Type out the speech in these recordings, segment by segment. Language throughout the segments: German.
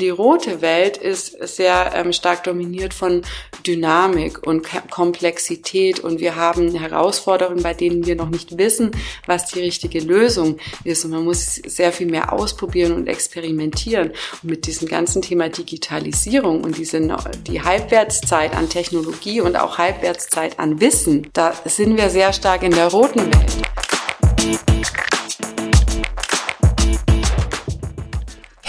Die rote Welt ist sehr ähm, stark dominiert von Dynamik und Komplexität und wir haben Herausforderungen, bei denen wir noch nicht wissen, was die richtige Lösung ist und man muss sehr viel mehr ausprobieren und experimentieren. Und mit diesem ganzen Thema Digitalisierung und diese, die Halbwertszeit an Technologie und auch Halbwertszeit an Wissen, da sind wir sehr stark in der roten Welt.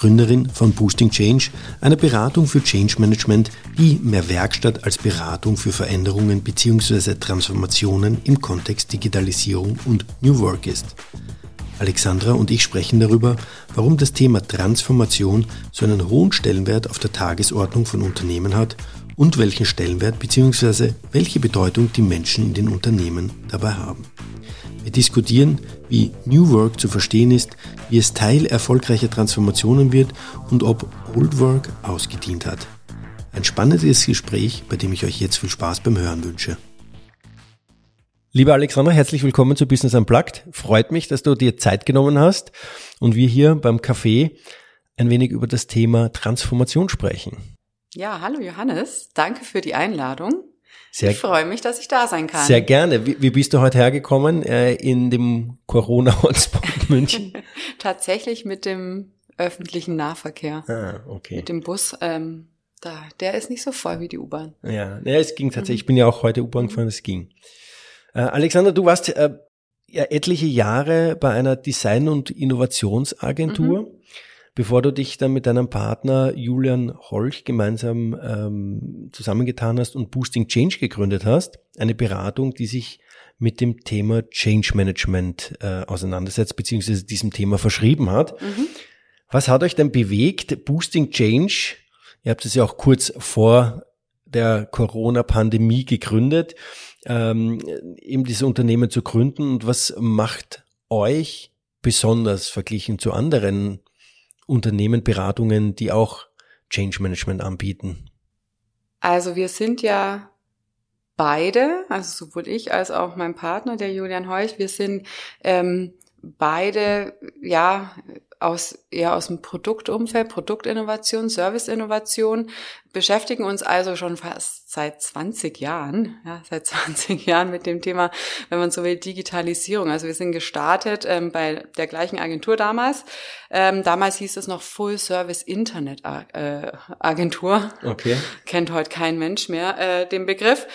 Gründerin von Boosting Change, einer Beratung für Change Management, die mehr Werkstatt als Beratung für Veränderungen bzw. Transformationen im Kontext Digitalisierung und New Work ist. Alexandra und ich sprechen darüber, warum das Thema Transformation so einen hohen Stellenwert auf der Tagesordnung von Unternehmen hat und welchen Stellenwert bzw. welche Bedeutung die Menschen in den Unternehmen dabei haben. Wir diskutieren, wie New Work zu verstehen ist, wie es Teil erfolgreicher Transformationen wird und ob Old Work ausgedient hat. Ein spannendes Gespräch, bei dem ich euch jetzt viel Spaß beim Hören wünsche. Lieber Alexander, herzlich willkommen zu Business Unplugged. Freut mich, dass du dir Zeit genommen hast und wir hier beim Café ein wenig über das Thema Transformation sprechen. Ja, hallo Johannes. Danke für die Einladung. Sehr, ich freue mich, dass ich da sein kann. Sehr gerne. Wie, wie bist du heute hergekommen äh, in dem Corona-Hotspot München? Tatsächlich mit dem öffentlichen Nahverkehr. Ah, okay. Mit dem Bus. Ähm, da, der ist nicht so voll wie die U-Bahn. Ja, ja, es ging tatsächlich. Mhm. Ich bin ja auch heute U-Bahn gefahren, es ging. Äh, Alexander, du warst äh, ja etliche Jahre bei einer Design- und Innovationsagentur. Mhm bevor du dich dann mit deinem Partner Julian Holch gemeinsam ähm, zusammengetan hast und Boosting Change gegründet hast, eine Beratung, die sich mit dem Thema Change Management äh, auseinandersetzt, beziehungsweise diesem Thema verschrieben hat. Mhm. Was hat euch denn bewegt, Boosting Change, ihr habt es ja auch kurz vor der Corona-Pandemie gegründet, ähm, eben dieses Unternehmen zu gründen und was macht euch besonders verglichen zu anderen Unternehmen, Beratungen, die auch Change Management anbieten? Also wir sind ja beide, also sowohl ich als auch mein Partner, der Julian Heuch, wir sind ähm, beide ja aus, eher aus dem Produktumfeld, Produktinnovation, Serviceinnovation, beschäftigen uns also schon fast seit 20 Jahren, ja, seit 20 Jahren mit dem Thema, wenn man so will, Digitalisierung. Also wir sind gestartet ähm, bei der gleichen Agentur damals. Ähm, damals hieß es noch Full Service Internet äh, Agentur. Okay. Kennt heute kein Mensch mehr äh, den Begriff.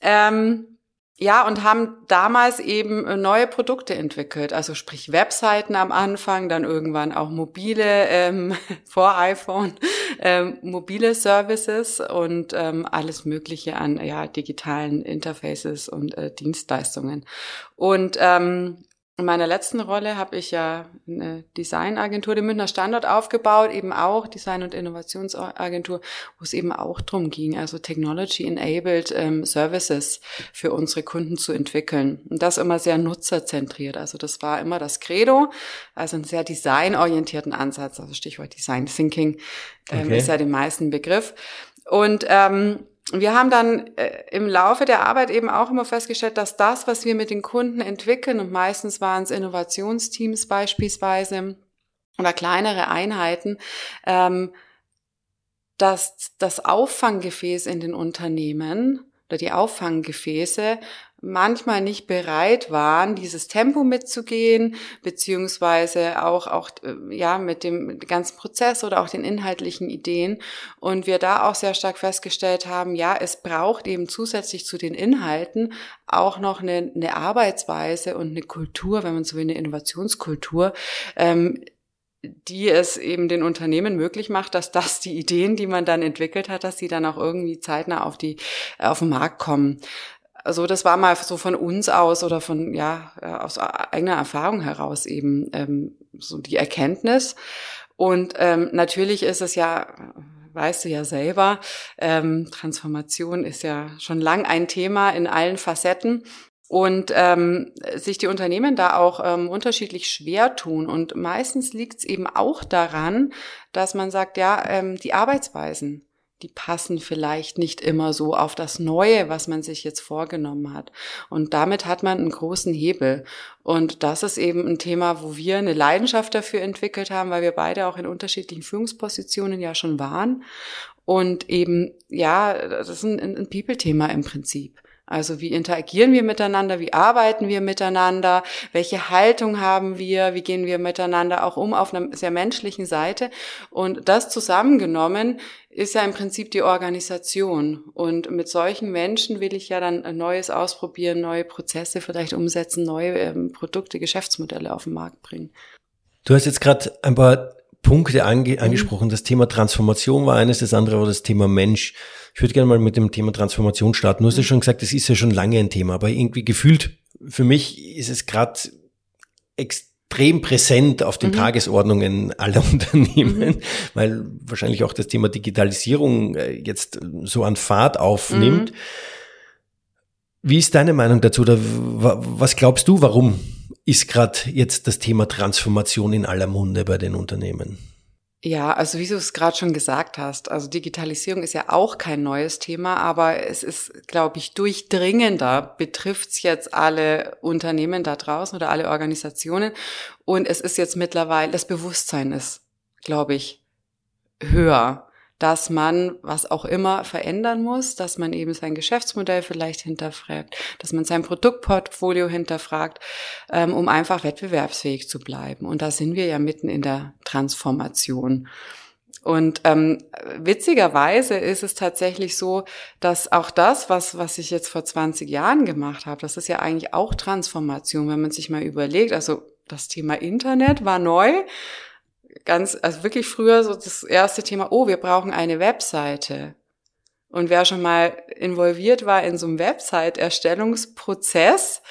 Ähm, ja, und haben damals eben äh, neue Produkte entwickelt, also sprich Webseiten am Anfang, dann irgendwann auch mobile ähm, vor iPhone, ähm, mobile Services und ähm, alles Mögliche an ja digitalen Interfaces und äh, Dienstleistungen. Und ähm, in meiner letzten Rolle habe ich ja eine Designagentur, den Münchner Standort aufgebaut, eben auch Design- und Innovationsagentur, wo es eben auch drum ging, also Technology-enabled ähm, Services für unsere Kunden zu entwickeln. Und das immer sehr nutzerzentriert. Also das war immer das Credo, also einen sehr designorientierten Ansatz, also Stichwort Design Thinking ähm, okay. ist ja den meisten Begriff. Und ähm, wir haben dann äh, im Laufe der Arbeit eben auch immer festgestellt, dass das, was wir mit den Kunden entwickeln, und meistens waren es Innovationsteams beispielsweise oder kleinere Einheiten, ähm, dass das Auffanggefäß in den Unternehmen oder die Auffanggefäße manchmal nicht bereit waren, dieses Tempo mitzugehen, beziehungsweise auch, auch, äh, ja, mit dem ganzen Prozess oder auch den inhaltlichen Ideen. Und wir da auch sehr stark festgestellt haben, ja, es braucht eben zusätzlich zu den Inhalten auch noch eine, eine Arbeitsweise und eine Kultur, wenn man so will, eine Innovationskultur, ähm, die es eben den Unternehmen möglich macht, dass das die Ideen, die man dann entwickelt hat, dass die dann auch irgendwie zeitnah auf die auf den Markt kommen. Also das war mal so von uns aus oder von ja aus eigener Erfahrung heraus eben ähm, so die Erkenntnis. Und ähm, natürlich ist es ja weißt du ja selber, ähm, Transformation ist ja schon lang ein Thema in allen Facetten und ähm, sich die Unternehmen da auch ähm, unterschiedlich schwer tun. Und meistens liegt es eben auch daran, dass man sagt, ja, ähm, die Arbeitsweisen, die passen vielleicht nicht immer so auf das Neue, was man sich jetzt vorgenommen hat. Und damit hat man einen großen Hebel. Und das ist eben ein Thema, wo wir eine Leidenschaft dafür entwickelt haben, weil wir beide auch in unterschiedlichen Führungspositionen ja schon waren. Und eben, ja, das ist ein, ein People-Thema im Prinzip. Also wie interagieren wir miteinander, wie arbeiten wir miteinander, welche Haltung haben wir, wie gehen wir miteinander auch um auf einer sehr menschlichen Seite. Und das zusammengenommen ist ja im Prinzip die Organisation. Und mit solchen Menschen will ich ja dann Neues ausprobieren, neue Prozesse vielleicht umsetzen, neue ähm, Produkte, Geschäftsmodelle auf den Markt bringen. Du hast jetzt gerade ein paar Punkte ange mhm. angesprochen. Das Thema Transformation war eines, das andere war das Thema Mensch. Ich würde gerne mal mit dem Thema Transformation starten. Du hast ja mhm. schon gesagt, das ist ja schon lange ein Thema, aber irgendwie gefühlt, für mich ist es gerade extrem präsent auf den mhm. Tagesordnungen aller Unternehmen, mhm. weil wahrscheinlich auch das Thema Digitalisierung äh, jetzt so an Fahrt aufnimmt. Mhm. Wie ist deine Meinung dazu? Oder was glaubst du, warum ist gerade jetzt das Thema Transformation in aller Munde bei den Unternehmen? Ja, also wie du es gerade schon gesagt hast, also Digitalisierung ist ja auch kein neues Thema, aber es ist, glaube ich, durchdringender, betrifft es jetzt alle Unternehmen da draußen oder alle Organisationen. Und es ist jetzt mittlerweile, das Bewusstsein ist, glaube ich, höher dass man was auch immer verändern muss, dass man eben sein Geschäftsmodell vielleicht hinterfragt, dass man sein Produktportfolio hinterfragt, ähm, um einfach wettbewerbsfähig zu bleiben. Und da sind wir ja mitten in der Transformation. Und ähm, witzigerweise ist es tatsächlich so, dass auch das, was, was ich jetzt vor 20 Jahren gemacht habe, das ist ja eigentlich auch Transformation, wenn man sich mal überlegt. Also das Thema Internet war neu ganz, also wirklich früher so das erste Thema, oh, wir brauchen eine Webseite. Und wer schon mal involviert war in so einem Website-Erstellungsprozess,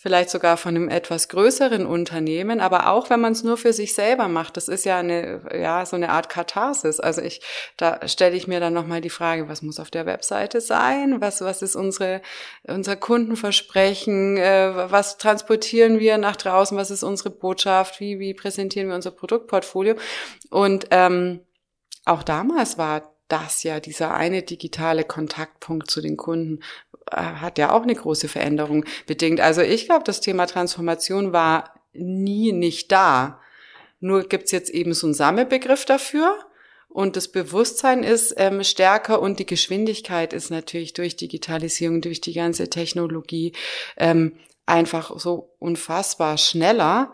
vielleicht sogar von einem etwas größeren Unternehmen, aber auch wenn man es nur für sich selber macht, das ist ja eine ja so eine Art Katharsis. Also ich da stelle ich mir dann noch mal die Frage, was muss auf der Webseite sein? Was was ist unsere unser Kundenversprechen? Äh, was transportieren wir nach draußen? Was ist unsere Botschaft? Wie wie präsentieren wir unser Produktportfolio? Und ähm, auch damals war das ja dieser eine digitale Kontaktpunkt zu den Kunden hat ja auch eine große Veränderung bedingt. Also ich glaube, das Thema Transformation war nie nicht da. Nur gibt's jetzt eben so einen Sammelbegriff dafür. Und das Bewusstsein ist ähm, stärker und die Geschwindigkeit ist natürlich durch Digitalisierung, durch die ganze Technologie ähm, einfach so unfassbar schneller,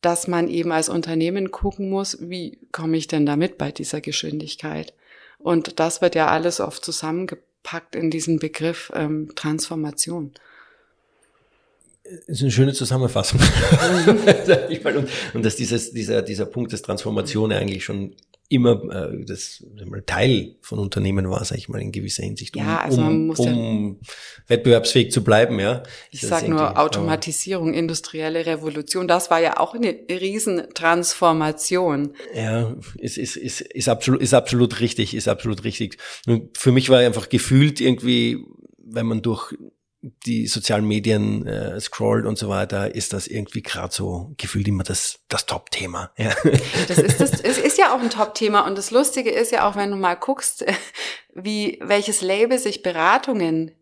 dass man eben als Unternehmen gucken muss, wie komme ich denn damit bei dieser Geschwindigkeit? Und das wird ja alles oft zusammengepackt packt in diesen Begriff ähm, Transformation. Das ist eine schöne Zusammenfassung. und, und dass dieses, dieser, dieser Punkt des Transformation eigentlich schon immer äh, das mal Teil von Unternehmen war, sage ich mal in gewisser Hinsicht, um, ja, also man muss um ja, wettbewerbsfähig zu bleiben. Ja, ich sage nur Automatisierung, industrielle Revolution. Das war ja auch eine Riesentransformation. Ja, ist ist ist ist absolut ist absolut richtig, ist absolut richtig. Und für mich war einfach gefühlt irgendwie, wenn man durch die sozialen Medien äh, scrollt und so weiter, ist das irgendwie gerade so gefühlt immer das, das Top-Thema. Ja. Das ist, das, es ist ja auch ein Top-Thema und das Lustige ist ja auch, wenn du mal guckst, wie welches Label sich Beratungen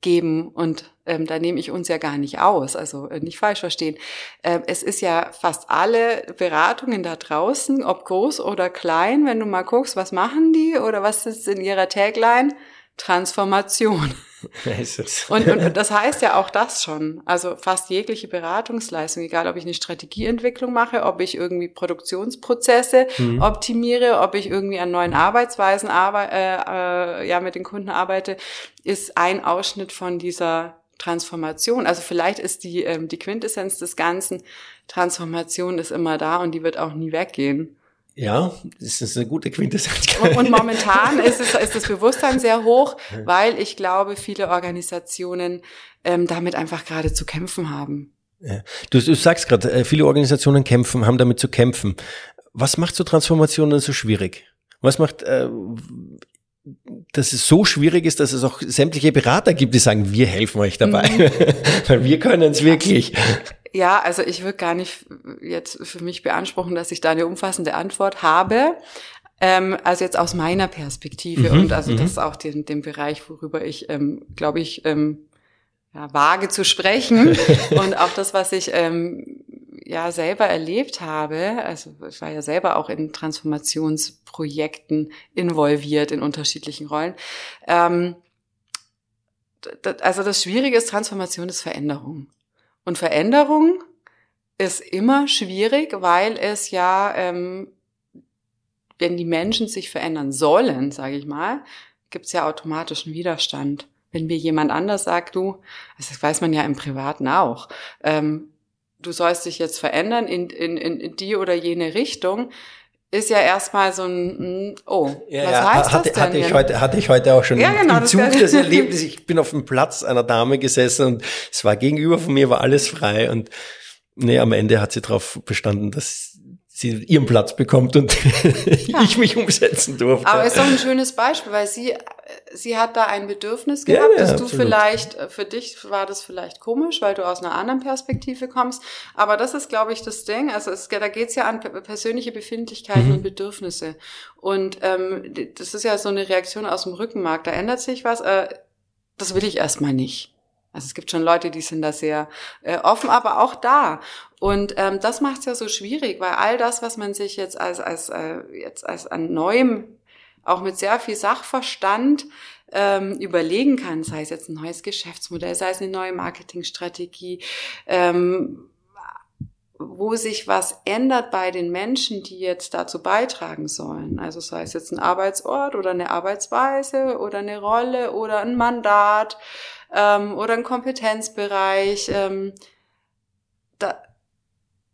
geben und ähm, da nehme ich uns ja gar nicht aus, also äh, nicht falsch verstehen. Ähm, es ist ja fast alle Beratungen da draußen, ob groß oder klein, wenn du mal guckst, was machen die oder was ist in ihrer Tagline? Transformation. Und, und das heißt ja auch das schon. Also fast jegliche Beratungsleistung, egal ob ich eine Strategieentwicklung mache, ob ich irgendwie Produktionsprozesse mhm. optimiere, ob ich irgendwie an neuen Arbeitsweisen arbe äh, äh, ja, mit den Kunden arbeite, ist ein Ausschnitt von dieser Transformation. Also vielleicht ist die, ähm, die Quintessenz des Ganzen, Transformation ist immer da und die wird auch nie weggehen. Ja, das ist eine gute Quintessenz. Und momentan ist, es, ist das Bewusstsein sehr hoch, weil ich glaube, viele Organisationen ähm, damit einfach gerade zu kämpfen haben. Ja. Du, du sagst gerade, äh, viele Organisationen kämpfen, haben damit zu kämpfen. Was macht so Transformationen so schwierig? Was macht, äh, dass es so schwierig ist, dass es auch sämtliche Berater gibt, die sagen, wir helfen euch dabei, mhm. weil wir können es wirklich. Ja, also ich würde gar nicht jetzt für mich beanspruchen, dass ich da eine umfassende Antwort habe. Ähm, also jetzt aus meiner Perspektive mhm, und also das mhm. ist auch den, den Bereich, worüber ich, ähm, glaube ich, ähm, ja, wage zu sprechen und auch das, was ich ähm, ja selber erlebt habe, also ich war ja selber auch in Transformationsprojekten involviert in unterschiedlichen Rollen. Ähm, also das Schwierige ist, Transformation ist Veränderung. Und Veränderung ist immer schwierig, weil es ja, ähm, wenn die Menschen sich verändern sollen, sage ich mal, gibt es ja automatischen Widerstand. Wenn mir jemand anders sagt, du, also das weiß man ja im Privaten auch, ähm, du sollst dich jetzt verändern in, in, in die oder jene Richtung, ist ja erstmal so ein, hm, oh, ja, was ja, heißt hatte, das denn? Hatte ich, heute, hatte ich heute auch schon ja, genau, im Zug das, das Erlebnis. Ich bin auf dem Platz einer Dame gesessen und es war gegenüber von mir, war alles frei und nee, am Ende hat sie darauf bestanden, dass sie ihren Platz bekommt und ja. ich mich umsetzen durfte. Aber ist doch ein schönes Beispiel, weil sie, sie hat da ein Bedürfnis gehabt, ja, ja, dass du absolut. vielleicht, äh, für dich war das vielleicht komisch, weil du aus einer anderen Perspektive kommst. Aber das ist, glaube ich, das Ding. Also es, da geht es ja an persönliche Befindlichkeiten mhm. und Bedürfnisse. Und ähm, das ist ja so eine Reaktion aus dem Rückenmark. Da ändert sich was. Äh, das will ich erstmal nicht. Also es gibt schon Leute, die sind da sehr äh, offen, aber auch da. Und ähm, das macht es ja so schwierig, weil all das, was man sich jetzt als, als, äh, jetzt als an neuem, auch mit sehr viel Sachverstand ähm, überlegen kann, sei es jetzt ein neues Geschäftsmodell, sei es eine neue Marketingstrategie, ähm, wo sich was ändert bei den Menschen, die jetzt dazu beitragen sollen. Also sei es jetzt ein Arbeitsort oder eine Arbeitsweise oder eine Rolle oder ein Mandat ähm, oder ein Kompetenzbereich. Ähm, da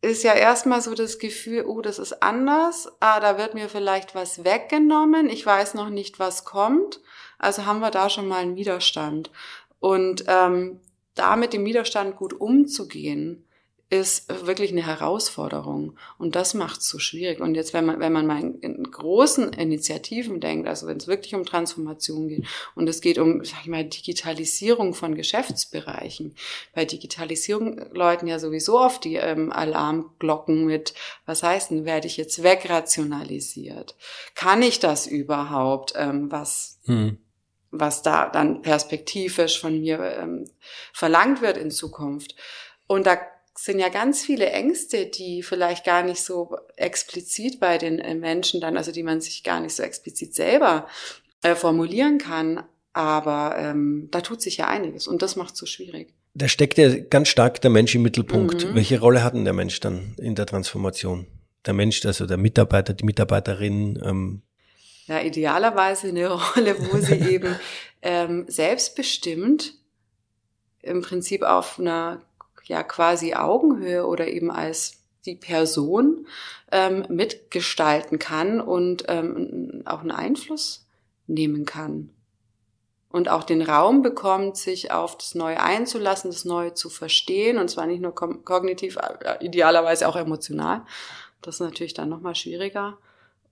ist ja erstmal so das Gefühl, oh, das ist anders, ah, da wird mir vielleicht was weggenommen, ich weiß noch nicht, was kommt. Also haben wir da schon mal einen Widerstand. Und ähm, da mit dem Widerstand gut umzugehen, ist wirklich eine Herausforderung. Und das macht es so schwierig. Und jetzt, wenn man, wenn man mal in, großen Initiativen denkt, also wenn es wirklich um Transformation geht und es geht um, sag ich mal, Digitalisierung von Geschäftsbereichen. Bei Digitalisierung läuten ja sowieso oft die ähm, Alarmglocken mit, was heißt denn, werde ich jetzt wegrationalisiert? Kann ich das überhaupt? Ähm, was, hm was da dann perspektivisch von mir ähm, verlangt wird in Zukunft. Und da sind ja ganz viele Ängste, die vielleicht gar nicht so explizit bei den äh, Menschen dann, also die man sich gar nicht so explizit selber äh, formulieren kann. Aber ähm, da tut sich ja einiges und das macht es so schwierig. Da steckt ja ganz stark der Mensch im Mittelpunkt. Mhm. Welche Rolle hat denn der Mensch dann in der Transformation? Der Mensch, also der Mitarbeiter, die Mitarbeiterin? Ähm ja, idealerweise eine Rolle, wo sie eben ähm, selbstbestimmt im Prinzip auf einer ja quasi Augenhöhe oder eben als die Person ähm, mitgestalten kann und ähm, auch einen Einfluss nehmen kann. Und auch den Raum bekommt, sich auf das Neue einzulassen, das Neue zu verstehen, und zwar nicht nur kognitiv, äh, idealerweise auch emotional. Das ist natürlich dann nochmal schwieriger.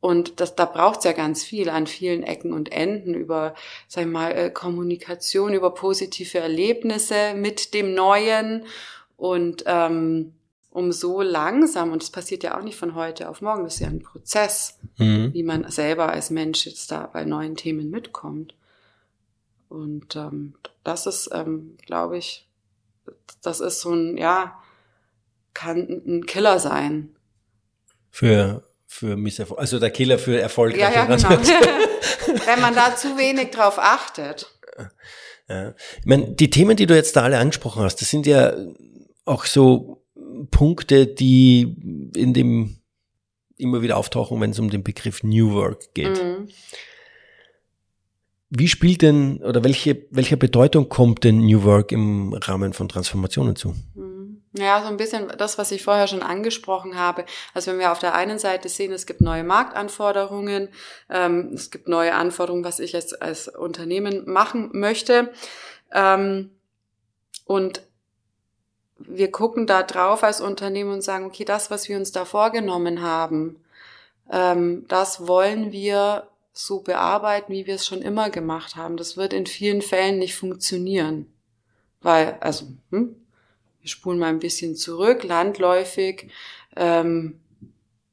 Und das, da braucht's ja ganz viel an vielen Ecken und Enden über, sag ich mal, äh, Kommunikation, über positive Erlebnisse mit dem Neuen und ähm, um so langsam, und das passiert ja auch nicht von heute auf morgen, das ist ja ein Prozess, mhm. wie man selber als Mensch jetzt da bei neuen Themen mitkommt. Und ähm, das ist, ähm, glaube ich, das ist so ein, ja, kann ein Killer sein. Für, für Misserfolg, also der Killer für erfolgreiche Ja, ja, genau. Wenn man da zu wenig drauf achtet. Ja. Ich meine, die Themen, die du jetzt da alle angesprochen hast, das sind ja auch so Punkte, die in dem immer wieder auftauchen, wenn es um den Begriff New Work geht. Mhm. Wie spielt denn oder welche, welche Bedeutung kommt denn New Work im Rahmen von Transformationen zu? Mhm. Ja, so ein bisschen das, was ich vorher schon angesprochen habe. Also wenn wir auf der einen Seite sehen, es gibt neue Marktanforderungen, ähm, es gibt neue Anforderungen, was ich als, als Unternehmen machen möchte. Ähm, und wir gucken da drauf als Unternehmen und sagen, okay, das, was wir uns da vorgenommen haben, ähm, das wollen wir so bearbeiten, wie wir es schon immer gemacht haben. Das wird in vielen Fällen nicht funktionieren. Weil, also, hm, wir spulen mal ein bisschen zurück, landläufig, ähm,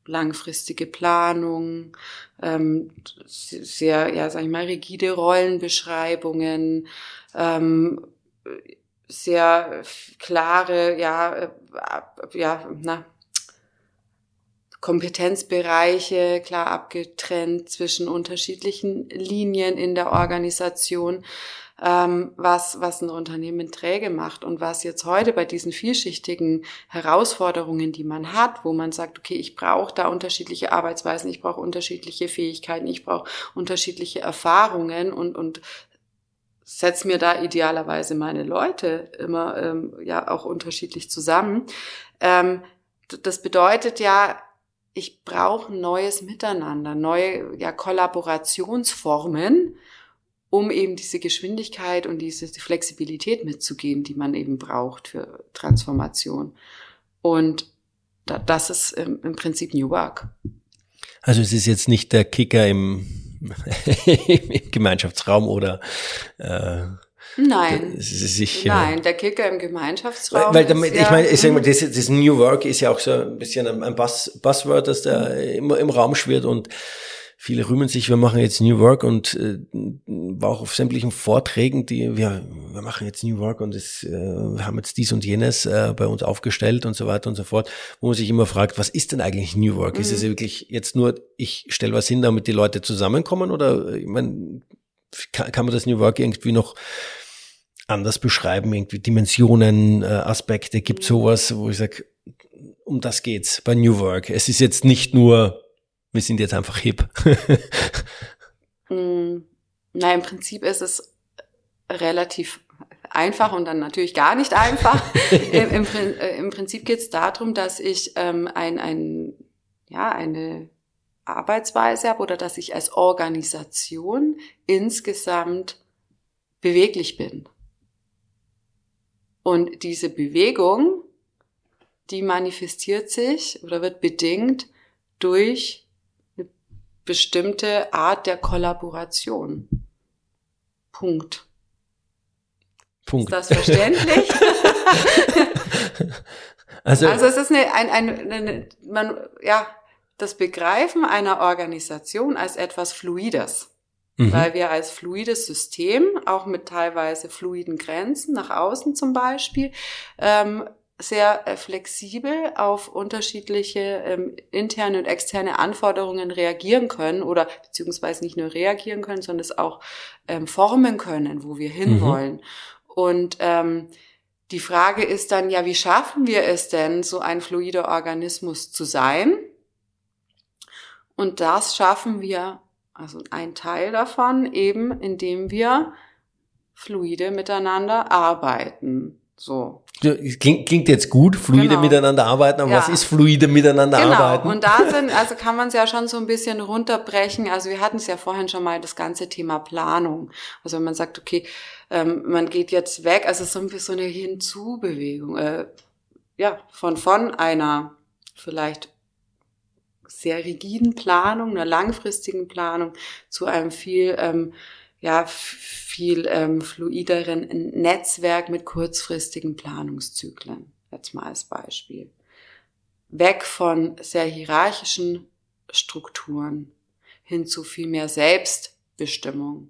langfristige Planung, ähm, sehr, ja, sag ich mal, rigide Rollenbeschreibungen, ähm, sehr klare, ja, äh, ja, na, Kompetenzbereiche klar abgetrennt zwischen unterschiedlichen Linien in der Organisation, ähm, was, was ein Unternehmen träge macht und was jetzt heute bei diesen vielschichtigen Herausforderungen, die man hat, wo man sagt, okay, ich brauche da unterschiedliche Arbeitsweisen, ich brauche unterschiedliche Fähigkeiten, ich brauche unterschiedliche Erfahrungen und, und setz mir da idealerweise meine Leute immer ähm, ja auch unterschiedlich zusammen. Ähm, das bedeutet ja, ich brauche neues Miteinander, neue ja, Kollaborationsformen, um eben diese Geschwindigkeit und diese Flexibilität mitzugeben, die man eben braucht für Transformation. Und da, das ist im, im Prinzip New Work. Also es ist jetzt nicht der Kicker im, im Gemeinschaftsraum oder äh, Nein. Sich, äh, Nein, der Kicker im Gemeinschaftsraum. Weil, weil damit, ja, ich meine, ich sag mal, das, das New Work ist ja auch so ein bisschen ein, ein Buzz, Buzzword, das da immer im Raum schwirrt und viele rühmen sich, wir machen jetzt New Work und äh, war auch auf sämtlichen Vorträgen, die wir, wir machen jetzt New Work und das, äh, wir haben jetzt dies und jenes äh, bei uns aufgestellt und so weiter und so fort, wo man sich immer fragt, was ist denn eigentlich New Work? Mhm. Ist es wirklich jetzt nur, ich stelle was hin, damit die Leute zusammenkommen oder ich meine, kann, kann man das New Work irgendwie noch anders beschreiben, irgendwie Dimensionen, äh, Aspekte, gibt sowas, wo ich sage, um das geht's bei New Work. Es ist jetzt nicht nur, wir sind jetzt einfach hip. mm, na, im Prinzip ist es relativ einfach und dann natürlich gar nicht einfach. Im, im, äh, Im, Prinzip geht es darum, dass ich ähm, ein, ein, ja, eine Arbeitsweise habe oder dass ich als Organisation insgesamt beweglich bin. Und diese Bewegung, die manifestiert sich oder wird bedingt durch bestimmte Art der Kollaboration. Punkt. Punkt. Ist das verständlich? also, also es ist eine, ein, ein, eine, man, ja, das Begreifen einer Organisation als etwas Fluides mhm. weil wir als fluides System, auch mit teilweise fluiden Grenzen nach außen zum Beispiel, ähm, sehr äh, flexibel auf unterschiedliche ähm, interne und externe Anforderungen reagieren können oder beziehungsweise nicht nur reagieren können, sondern es auch ähm, formen können, wo wir hinwollen. Mhm. Und ähm, die Frage ist dann ja, wie schaffen wir es denn, so ein fluider Organismus zu sein? Und das schaffen wir also ein Teil davon eben, indem wir fluide miteinander arbeiten. So. Klingt, klingt jetzt gut, fluide genau. miteinander arbeiten, aber ja. was ist fluide miteinander genau. arbeiten? Und da sind, also kann man es ja schon so ein bisschen runterbrechen. Also wir hatten es ja vorhin schon mal das ganze Thema Planung. Also wenn man sagt, okay, ähm, man geht jetzt weg, also so ein bisschen so eine Hinzubewegung, äh, ja, von, von einer vielleicht sehr rigiden Planung, einer langfristigen Planung zu einem viel, ähm, ja, viel ähm, fluideren Netzwerk mit kurzfristigen Planungszyklen. Jetzt mal als Beispiel. Weg von sehr hierarchischen Strukturen hin zu viel mehr Selbstbestimmung.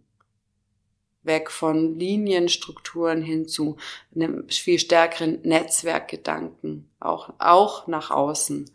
Weg von Linienstrukturen hin zu einem viel stärkeren Netzwerkgedanken, auch, auch nach außen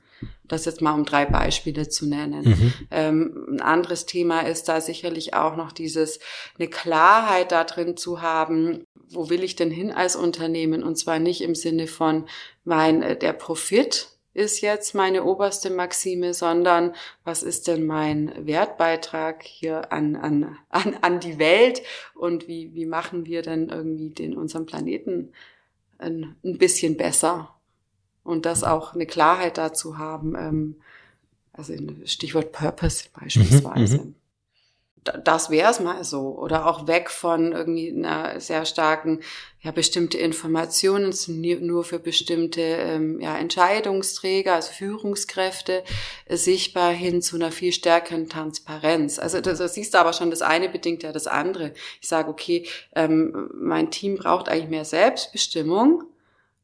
das jetzt mal um drei Beispiele zu nennen. Mhm. Ähm, ein anderes Thema ist da sicherlich auch noch dieses, eine Klarheit da drin zu haben, wo will ich denn hin als Unternehmen? Und zwar nicht im Sinne von, mein, äh, der Profit ist jetzt meine oberste Maxime, sondern was ist denn mein Wertbeitrag hier an, an, an, an die Welt und wie, wie machen wir denn irgendwie den, unseren Planeten ein, ein bisschen besser? Und das auch eine Klarheit dazu haben, ähm, also Stichwort Purpose beispielsweise. Mhm, mhm. das wäre es mal so. Oder auch weg von irgendwie einer sehr starken, ja, bestimmte Informationen sind nur für bestimmte ähm, ja, Entscheidungsträger, also Führungskräfte, äh, sichtbar hin zu einer viel stärkeren Transparenz. Also das, das siehst du aber schon, das eine bedingt ja das andere. Ich sage, okay, ähm, mein Team braucht eigentlich mehr Selbstbestimmung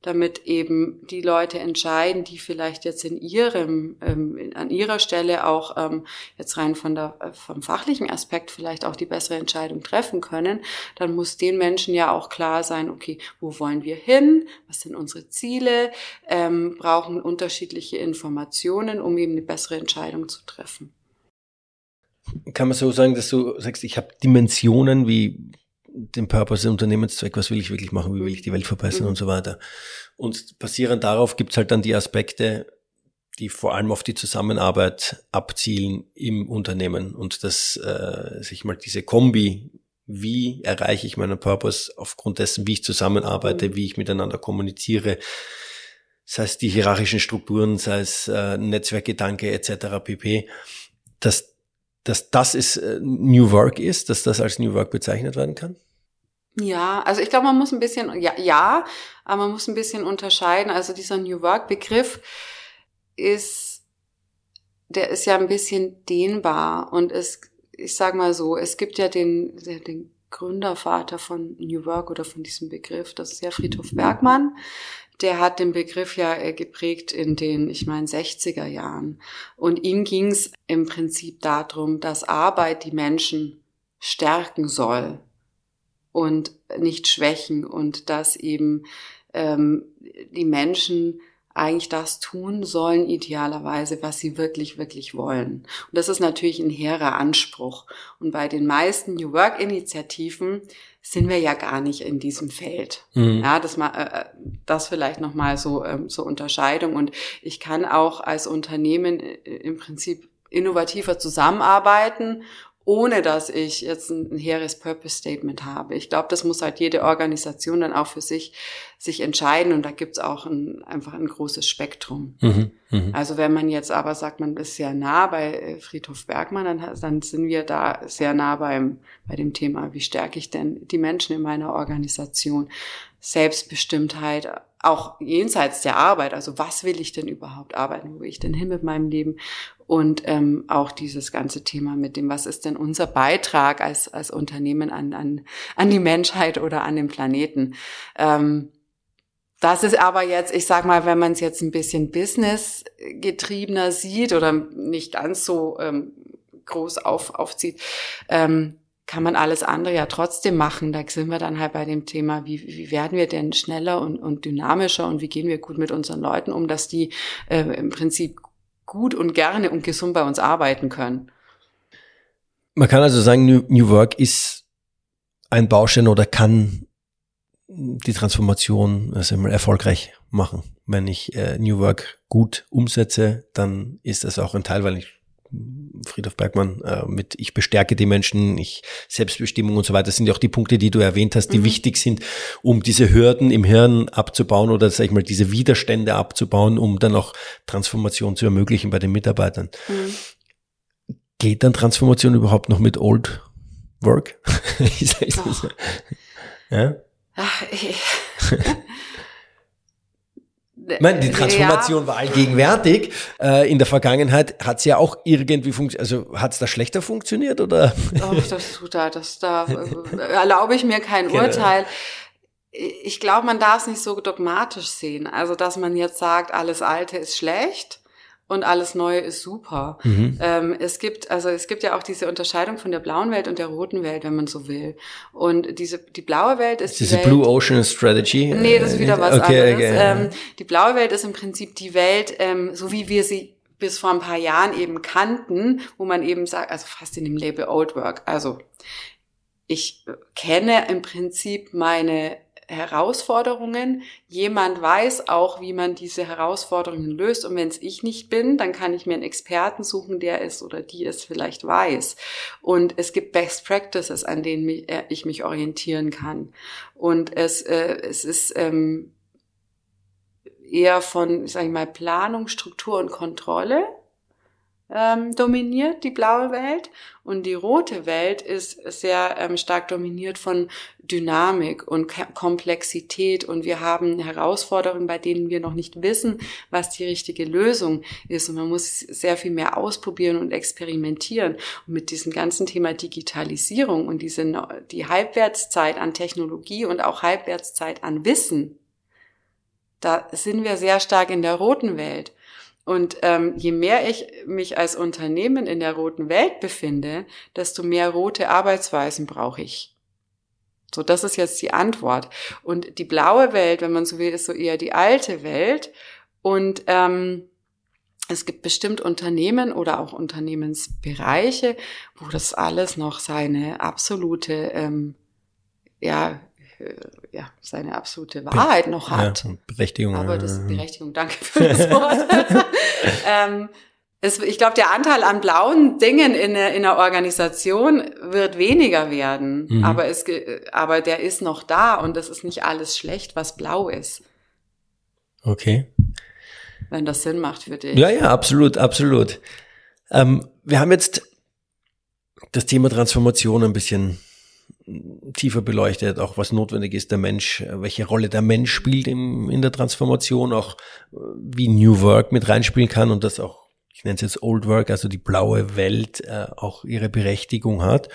damit eben die Leute entscheiden, die vielleicht jetzt in ihrem, ähm, an ihrer Stelle auch ähm, jetzt rein von der, äh, vom fachlichen Aspekt vielleicht auch die bessere Entscheidung treffen können, dann muss den Menschen ja auch klar sein, okay, wo wollen wir hin, was sind unsere Ziele, ähm, brauchen unterschiedliche Informationen, um eben eine bessere Entscheidung zu treffen. Kann man so sagen, dass du sagst, ich habe Dimensionen wie den Purpose, den Unternehmenszweck, was will ich wirklich machen, wie will ich die Welt verbessern mhm. und so weiter. Und basierend darauf gibt's halt dann die Aspekte, die vor allem auf die Zusammenarbeit abzielen im Unternehmen und dass äh, sich mal diese Kombi, wie erreiche ich meinen Purpose aufgrund dessen, wie ich zusammenarbeite, mhm. wie ich miteinander kommuniziere, sei es die hierarchischen Strukturen, sei es äh, Netzwerkgedanke etc. pp, dass dass das ist äh, New Work ist, dass das als New Work bezeichnet werden kann? Ja, also ich glaube, man muss ein bisschen, ja, ja, aber man muss ein bisschen unterscheiden. Also dieser New Work-Begriff ist, der ist ja ein bisschen dehnbar und es, ich sag mal so, es gibt ja den, den Gründervater von New Work oder von diesem Begriff, das ist ja Friedhof Bergmann der hat den Begriff ja äh, geprägt in den, ich meine, 60er Jahren. Und ihm ging es im Prinzip darum, dass Arbeit die Menschen stärken soll und nicht schwächen und dass eben ähm, die Menschen eigentlich das tun sollen, idealerweise, was sie wirklich, wirklich wollen. Und das ist natürlich ein hehrer Anspruch. Und bei den meisten New Work-Initiativen sind wir ja gar nicht in diesem Feld. Mhm. Ja, das mal, äh, äh das vielleicht nochmal so ähm, zur Unterscheidung. Und ich kann auch als Unternehmen äh, im Prinzip innovativer zusammenarbeiten ohne dass ich jetzt ein, hehres Purpose Statement habe. Ich glaube, das muss halt jede Organisation dann auch für sich sich entscheiden und da gibt's auch ein, einfach ein großes Spektrum. Mhm, mh. Also wenn man jetzt aber sagt, man ist sehr nah bei äh, Friedhof Bergmann, dann, dann sind wir da sehr nah beim, bei dem Thema, wie stärke ich denn die Menschen in meiner Organisation? Selbstbestimmtheit, auch jenseits der Arbeit, also was will ich denn überhaupt arbeiten, wo will ich denn hin mit meinem Leben und ähm, auch dieses ganze Thema mit dem, was ist denn unser Beitrag als, als Unternehmen an, an, an die Menschheit oder an den Planeten. Ähm, das ist aber jetzt, ich sag mal, wenn man es jetzt ein bisschen businessgetriebener sieht oder nicht ganz so ähm, groß auf, aufzieht, ähm, kann man alles andere ja trotzdem machen. Da sind wir dann halt bei dem Thema, wie, wie werden wir denn schneller und, und dynamischer und wie gehen wir gut mit unseren Leuten um, dass die äh, im Prinzip gut und gerne und gesund bei uns arbeiten können. Man kann also sagen, New, New Work ist ein Baustein oder kann die Transformation also mal erfolgreich machen. Wenn ich äh, New Work gut umsetze, dann ist das auch ein Teil, weil ich Friedhof Bergmann äh, mit ich bestärke die Menschen, ich Selbstbestimmung und so weiter, das sind ja auch die Punkte, die du erwähnt hast, die mhm. wichtig sind, um diese Hürden im Hirn abzubauen oder sag ich mal diese Widerstände abzubauen, um dann auch Transformation zu ermöglichen bei den Mitarbeitern. Mhm. Geht dann Transformation überhaupt noch mit Old Work? ja? Ach, ich ich meine, die Transformation ja. war allgegenwärtig. Äh, in der Vergangenheit hat es ja auch irgendwie funktioniert. Also hat es da schlechter funktioniert oder? Oh, das tut da, das da äh, erlaube ich mir kein genau. Urteil. Ich glaube, man darf es nicht so dogmatisch sehen. Also, dass man jetzt sagt, alles Alte ist schlecht und alles Neue ist super. Mhm. Ähm, es gibt, also es gibt ja auch diese Unterscheidung von der blauen Welt und der roten Welt, wenn man so will. Und diese, die blaue Welt ist, ist diese Welt, Blue Ocean Strategy. Nee, das ist wieder was okay, anderes. Okay. Ähm, die blaue Welt ist im Prinzip die Welt, ähm, so wie wir sie bis vor ein paar Jahren eben kannten, wo man eben sagt, also fast in dem Label Old Work. Also ich kenne im Prinzip meine Herausforderungen. Jemand weiß auch, wie man diese Herausforderungen löst. Und wenn es ich nicht bin, dann kann ich mir einen Experten suchen, der es oder die es vielleicht weiß. Und es gibt Best Practices, an denen äh, ich mich orientieren kann. Und es, äh, es ist ähm, eher von, sag ich mal, Planung, Struktur und Kontrolle ähm, dominiert, die blaue Welt. Und die rote Welt ist sehr ähm, stark dominiert von Dynamik und Komplexität. Und wir haben Herausforderungen, bei denen wir noch nicht wissen, was die richtige Lösung ist. Und man muss sehr viel mehr ausprobieren und experimentieren. Und mit diesem ganzen Thema Digitalisierung und diese, die Halbwertszeit an Technologie und auch Halbwertszeit an Wissen, da sind wir sehr stark in der roten Welt. Und ähm, je mehr ich mich als Unternehmen in der roten Welt befinde, desto mehr rote Arbeitsweisen brauche ich. So, das ist jetzt die Antwort. Und die blaue Welt, wenn man so will, ist so eher die alte Welt. Und ähm, es gibt bestimmt Unternehmen oder auch Unternehmensbereiche, wo das alles noch seine absolute ähm, ja, ja, seine absolute Wahrheit noch hat. Ja, Berechtigung. Aber das Berechtigung, danke für das Wort. ähm, es, ich glaube, der Anteil an blauen Dingen in, in einer Organisation wird weniger werden. Mhm. Aber, es, aber der ist noch da und das ist nicht alles schlecht, was blau ist. Okay. Wenn das Sinn macht für dich. Ja, ja, absolut, absolut. Ähm, wir haben jetzt das Thema Transformation ein bisschen tiefer beleuchtet, auch was notwendig ist, der Mensch, welche Rolle der Mensch spielt im, in der Transformation, auch wie New Work mit reinspielen kann und das auch, ich nenne es jetzt Old Work, also die blaue Welt äh, auch ihre Berechtigung hat.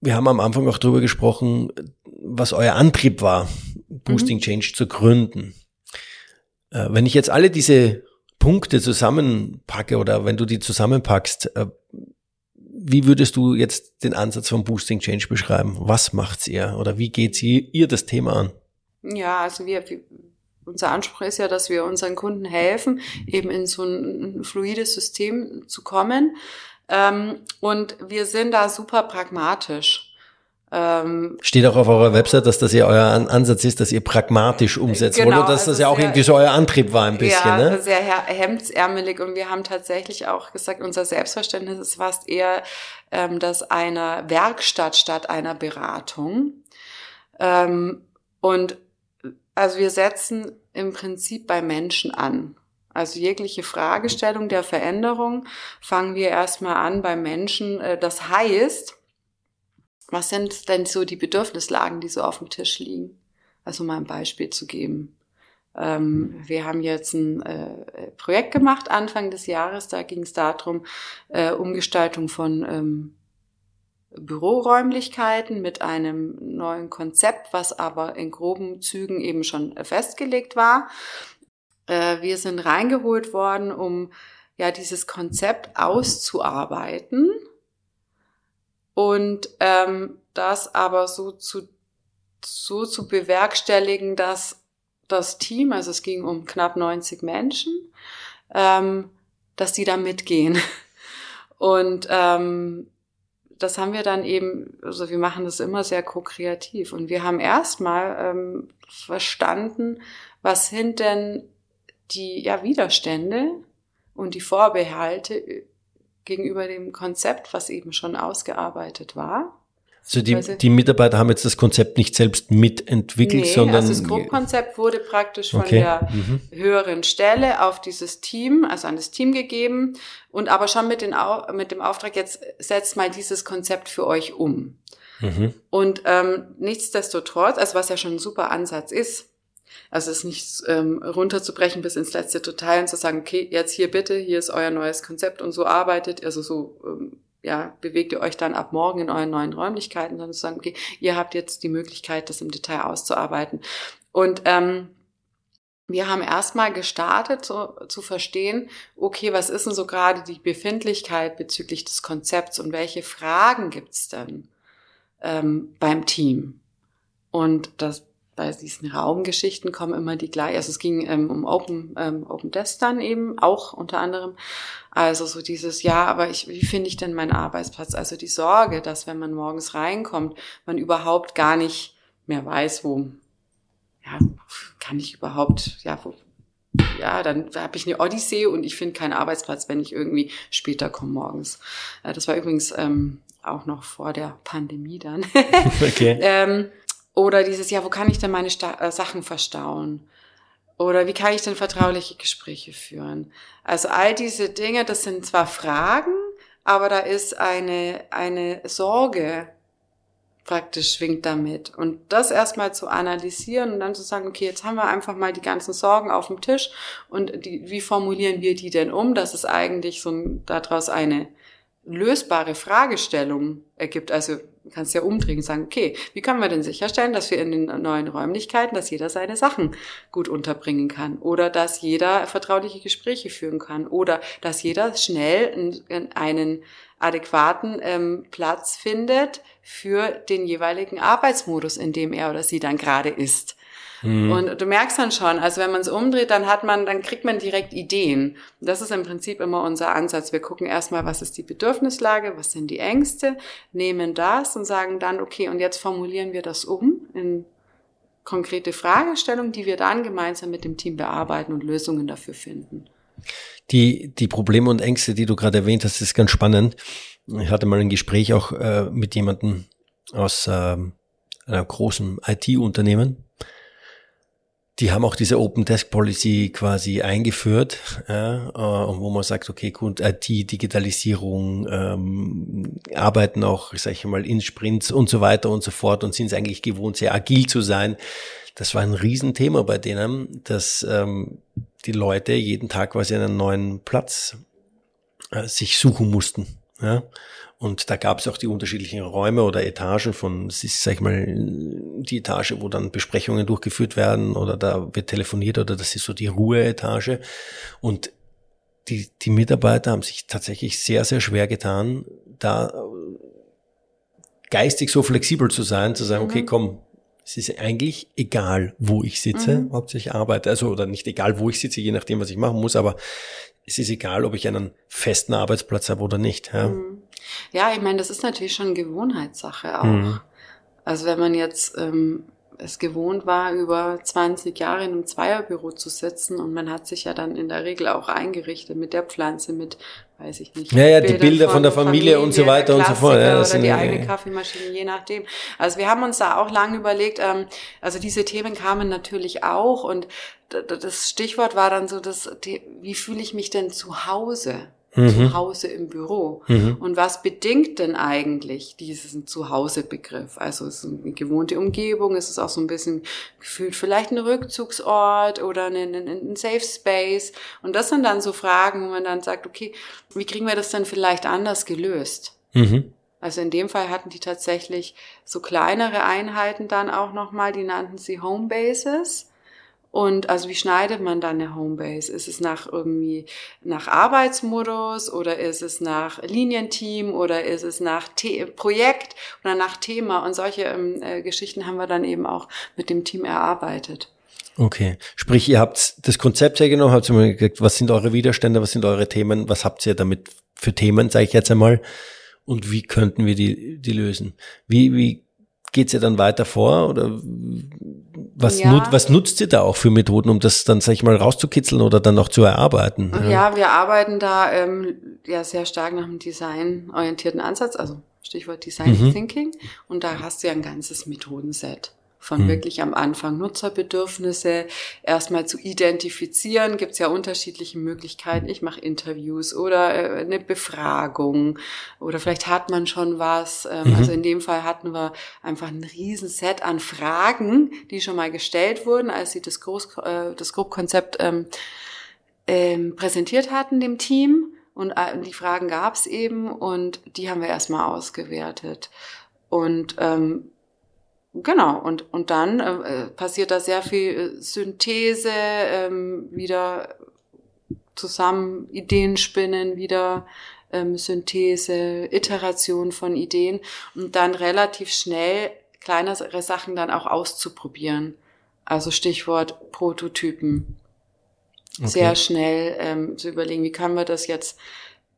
Wir haben am Anfang auch darüber gesprochen, was euer Antrieb war, Boosting mhm. Change zu gründen. Äh, wenn ich jetzt alle diese Punkte zusammenpacke oder wenn du die zusammenpackst, äh, wie würdest du jetzt den Ansatz von Boosting Change beschreiben? Was macht's ihr oder wie geht ihr, ihr das Thema an? Ja, also wir, unser Anspruch ist ja, dass wir unseren Kunden helfen, eben in so ein fluides System zu kommen. Ähm, und wir sind da super pragmatisch. Ähm, Steht auch auf eurer Website, dass das ja euer Ansatz ist, dass ihr pragmatisch umsetzt genau, oder dass also das ja auch sehr, irgendwie so euer Antrieb war ein bisschen. Ja, ne? sehr hemdsärmelig und wir haben tatsächlich auch gesagt, unser Selbstverständnis ist fast eher ähm, das einer Werkstatt statt einer Beratung. Ähm, und also wir setzen im Prinzip bei Menschen an. Also jegliche Fragestellung der Veränderung fangen wir erstmal an bei Menschen. Äh, das heißt, was sind denn so die Bedürfnislagen, die so auf dem Tisch liegen? Also mal ein Beispiel zu geben. Ähm, wir haben jetzt ein äh, Projekt gemacht Anfang des Jahres, da ging es darum, äh, Umgestaltung von ähm, Büroräumlichkeiten mit einem neuen Konzept, was aber in groben Zügen eben schon festgelegt war. Äh, wir sind reingeholt worden, um ja dieses Konzept auszuarbeiten und ähm, das aber so zu, so zu bewerkstelligen, dass das Team, also es ging um knapp 90 Menschen, ähm, dass die da mitgehen. Und ähm, das haben wir dann eben, also wir machen das immer sehr ko-kreativ. Und wir haben erstmal ähm, verstanden, was sind denn die ja, Widerstände und die Vorbehalte gegenüber dem Konzept, was eben schon ausgearbeitet war. Also die, die Mitarbeiter haben jetzt das Konzept nicht selbst mitentwickelt, nee, sondern. Also das Grundkonzept wurde praktisch von okay. der mhm. höheren Stelle auf dieses Team, also an das Team gegeben und aber schon mit, den, mit dem Auftrag, jetzt setzt mal dieses Konzept für euch um. Mhm. Und ähm, nichtsdestotrotz, also was ja schon ein super Ansatz ist, also es nicht ähm, runterzubrechen bis ins letzte Detail und zu sagen, okay, jetzt hier bitte, hier ist euer neues Konzept und so arbeitet, also so ähm, ja, bewegt ihr euch dann ab morgen in euren neuen Räumlichkeiten, sondern zu sagen, okay, ihr habt jetzt die Möglichkeit, das im Detail auszuarbeiten. Und ähm, wir haben erstmal gestartet, so, zu verstehen, okay, was ist denn so gerade die Befindlichkeit bezüglich des Konzepts und welche Fragen gibt's denn ähm, beim Team? Und das bei diesen Raumgeschichten kommen immer die gleichen. Also es ging ähm, um Open, ähm, Open Desk dann eben auch unter anderem. Also so dieses, ja, aber ich, wie finde ich denn meinen Arbeitsplatz? Also die Sorge, dass wenn man morgens reinkommt, man überhaupt gar nicht mehr weiß, wo, ja, kann ich überhaupt, ja, wo, ja, dann habe ich eine Odyssee und ich finde keinen Arbeitsplatz, wenn ich irgendwie später komme morgens. Äh, das war übrigens ähm, auch noch vor der Pandemie dann. okay. ähm, oder dieses, ja, wo kann ich denn meine Sta äh, Sachen verstauen? Oder wie kann ich denn vertrauliche Gespräche führen? Also all diese Dinge, das sind zwar Fragen, aber da ist eine, eine Sorge praktisch schwingt damit. Und das erstmal zu analysieren und dann zu sagen, okay, jetzt haben wir einfach mal die ganzen Sorgen auf dem Tisch und die, wie formulieren wir die denn um, dass es eigentlich so daraus eine lösbare Fragestellung ergibt. Also du kannst ja umdrehen und sagen, okay, wie können wir denn sicherstellen, dass wir in den neuen Räumlichkeiten, dass jeder seine Sachen gut unterbringen kann oder dass jeder vertrauliche Gespräche führen kann oder dass jeder schnell in, in einen adäquaten ähm, Platz findet für den jeweiligen Arbeitsmodus, in dem er oder sie dann gerade ist. Mhm. Und du merkst dann schon, also wenn man es umdreht, dann hat man, dann kriegt man direkt Ideen. Und das ist im Prinzip immer unser Ansatz. Wir gucken erstmal, was ist die Bedürfnislage, was sind die Ängste, nehmen das und sagen dann, okay, und jetzt formulieren wir das um in konkrete Fragestellungen, die wir dann gemeinsam mit dem Team bearbeiten und Lösungen dafür finden. Die, die Probleme und Ängste, die du gerade erwähnt hast, ist ganz spannend. Ich hatte mal ein Gespräch auch äh, mit jemandem aus äh, einem großen IT-Unternehmen die haben auch diese Open Desk Policy quasi eingeführt, ja, äh, wo man sagt, okay, gut, IT, Digitalisierung, ähm, arbeiten auch, sag ich mal, in Sprints und so weiter und so fort und sind es eigentlich gewohnt, sehr agil zu sein. Das war ein Riesenthema bei denen, dass ähm, die Leute jeden Tag quasi einen neuen Platz äh, sich suchen mussten. Ja? Und da gab es auch die unterschiedlichen Räume oder Etagen von, es ist, sag ich mal, die Etage, wo dann Besprechungen durchgeführt werden oder da wird telefoniert oder das ist so die Ruheetage. Und die, die Mitarbeiter haben sich tatsächlich sehr, sehr schwer getan, da geistig so flexibel zu sein, zu sagen, mhm. okay, komm, es ist eigentlich egal, wo ich sitze, mhm. hauptsächlich arbeite, also oder nicht egal, wo ich sitze, je nachdem, was ich machen muss, aber es ist egal, ob ich einen festen Arbeitsplatz habe oder nicht. Ja, mhm. Ja ich meine, das ist natürlich schon Gewohnheitssache auch. Mhm. Also wenn man jetzt ähm, es gewohnt war, über 20 Jahre in einem Zweierbüro zu sitzen und man hat sich ja dann in der Regel auch eingerichtet mit der Pflanze, mit, weiß ich nicht. Ja, ja, die Bilder von, von der Familie, Familie, und so weiter und so fort. Ja, das oder die eigene Kaffeemaschine, je nachdem. Also wir haben uns da auch lange überlegt, ähm, also diese Themen kamen natürlich auch und das Stichwort war dann so, dass, wie fühle ich mich denn zu Hause? Mhm. zu Hause im Büro. Mhm. Und was bedingt denn eigentlich diesen Zuhause-Begriff? Also es ist eine gewohnte Umgebung, es ist auch so ein bisschen gefühlt vielleicht ein Rückzugsort oder ein, ein, ein Safe Space. Und das sind dann so Fragen, wo man dann sagt, okay, wie kriegen wir das denn vielleicht anders gelöst? Mhm. Also in dem Fall hatten die tatsächlich so kleinere Einheiten dann auch nochmal, die nannten sie Homebases. Und also wie schneidet man dann eine Homebase? Ist es nach irgendwie nach Arbeitsmodus oder ist es nach Linienteam oder ist es nach The Projekt oder nach Thema? Und solche ähm, äh, Geschichten haben wir dann eben auch mit dem Team erarbeitet. Okay, sprich, ihr habt das Konzept hergenommen, habt mal gesagt, was sind eure Widerstände, was sind eure Themen, was habt ihr damit für Themen, sage ich jetzt einmal, und wie könnten wir die, die lösen? Wie, wie geht's ja dann weiter vor oder was, ja. nut, was nutzt ihr da auch für Methoden, um das dann, sag ich mal, rauszukitzeln oder dann noch zu erarbeiten? Ja, ja wir arbeiten da ähm, ja sehr stark nach einem designorientierten Ansatz, also Stichwort Design mhm. Thinking. Und da hast du ja ein ganzes Methodenset von hm. wirklich am Anfang Nutzerbedürfnisse erstmal zu identifizieren. Gibt es ja unterschiedliche Möglichkeiten. Ich mache Interviews oder äh, eine Befragung oder vielleicht hat man schon was. Ähm, mhm. Also in dem Fall hatten wir einfach ein Riesenset an Fragen, die schon mal gestellt wurden, als sie das, Groß, äh, das Grobkonzept ähm, ähm, präsentiert hatten dem Team. Und äh, die Fragen gab es eben und die haben wir erstmal ausgewertet. Und ähm, Genau, und, und dann äh, passiert da sehr viel äh, Synthese, ähm, wieder zusammen Ideen spinnen, wieder ähm, Synthese, Iteration von Ideen und dann relativ schnell kleinere Sachen dann auch auszuprobieren. Also Stichwort Prototypen. Okay. Sehr schnell ähm, zu überlegen, wie können wir das jetzt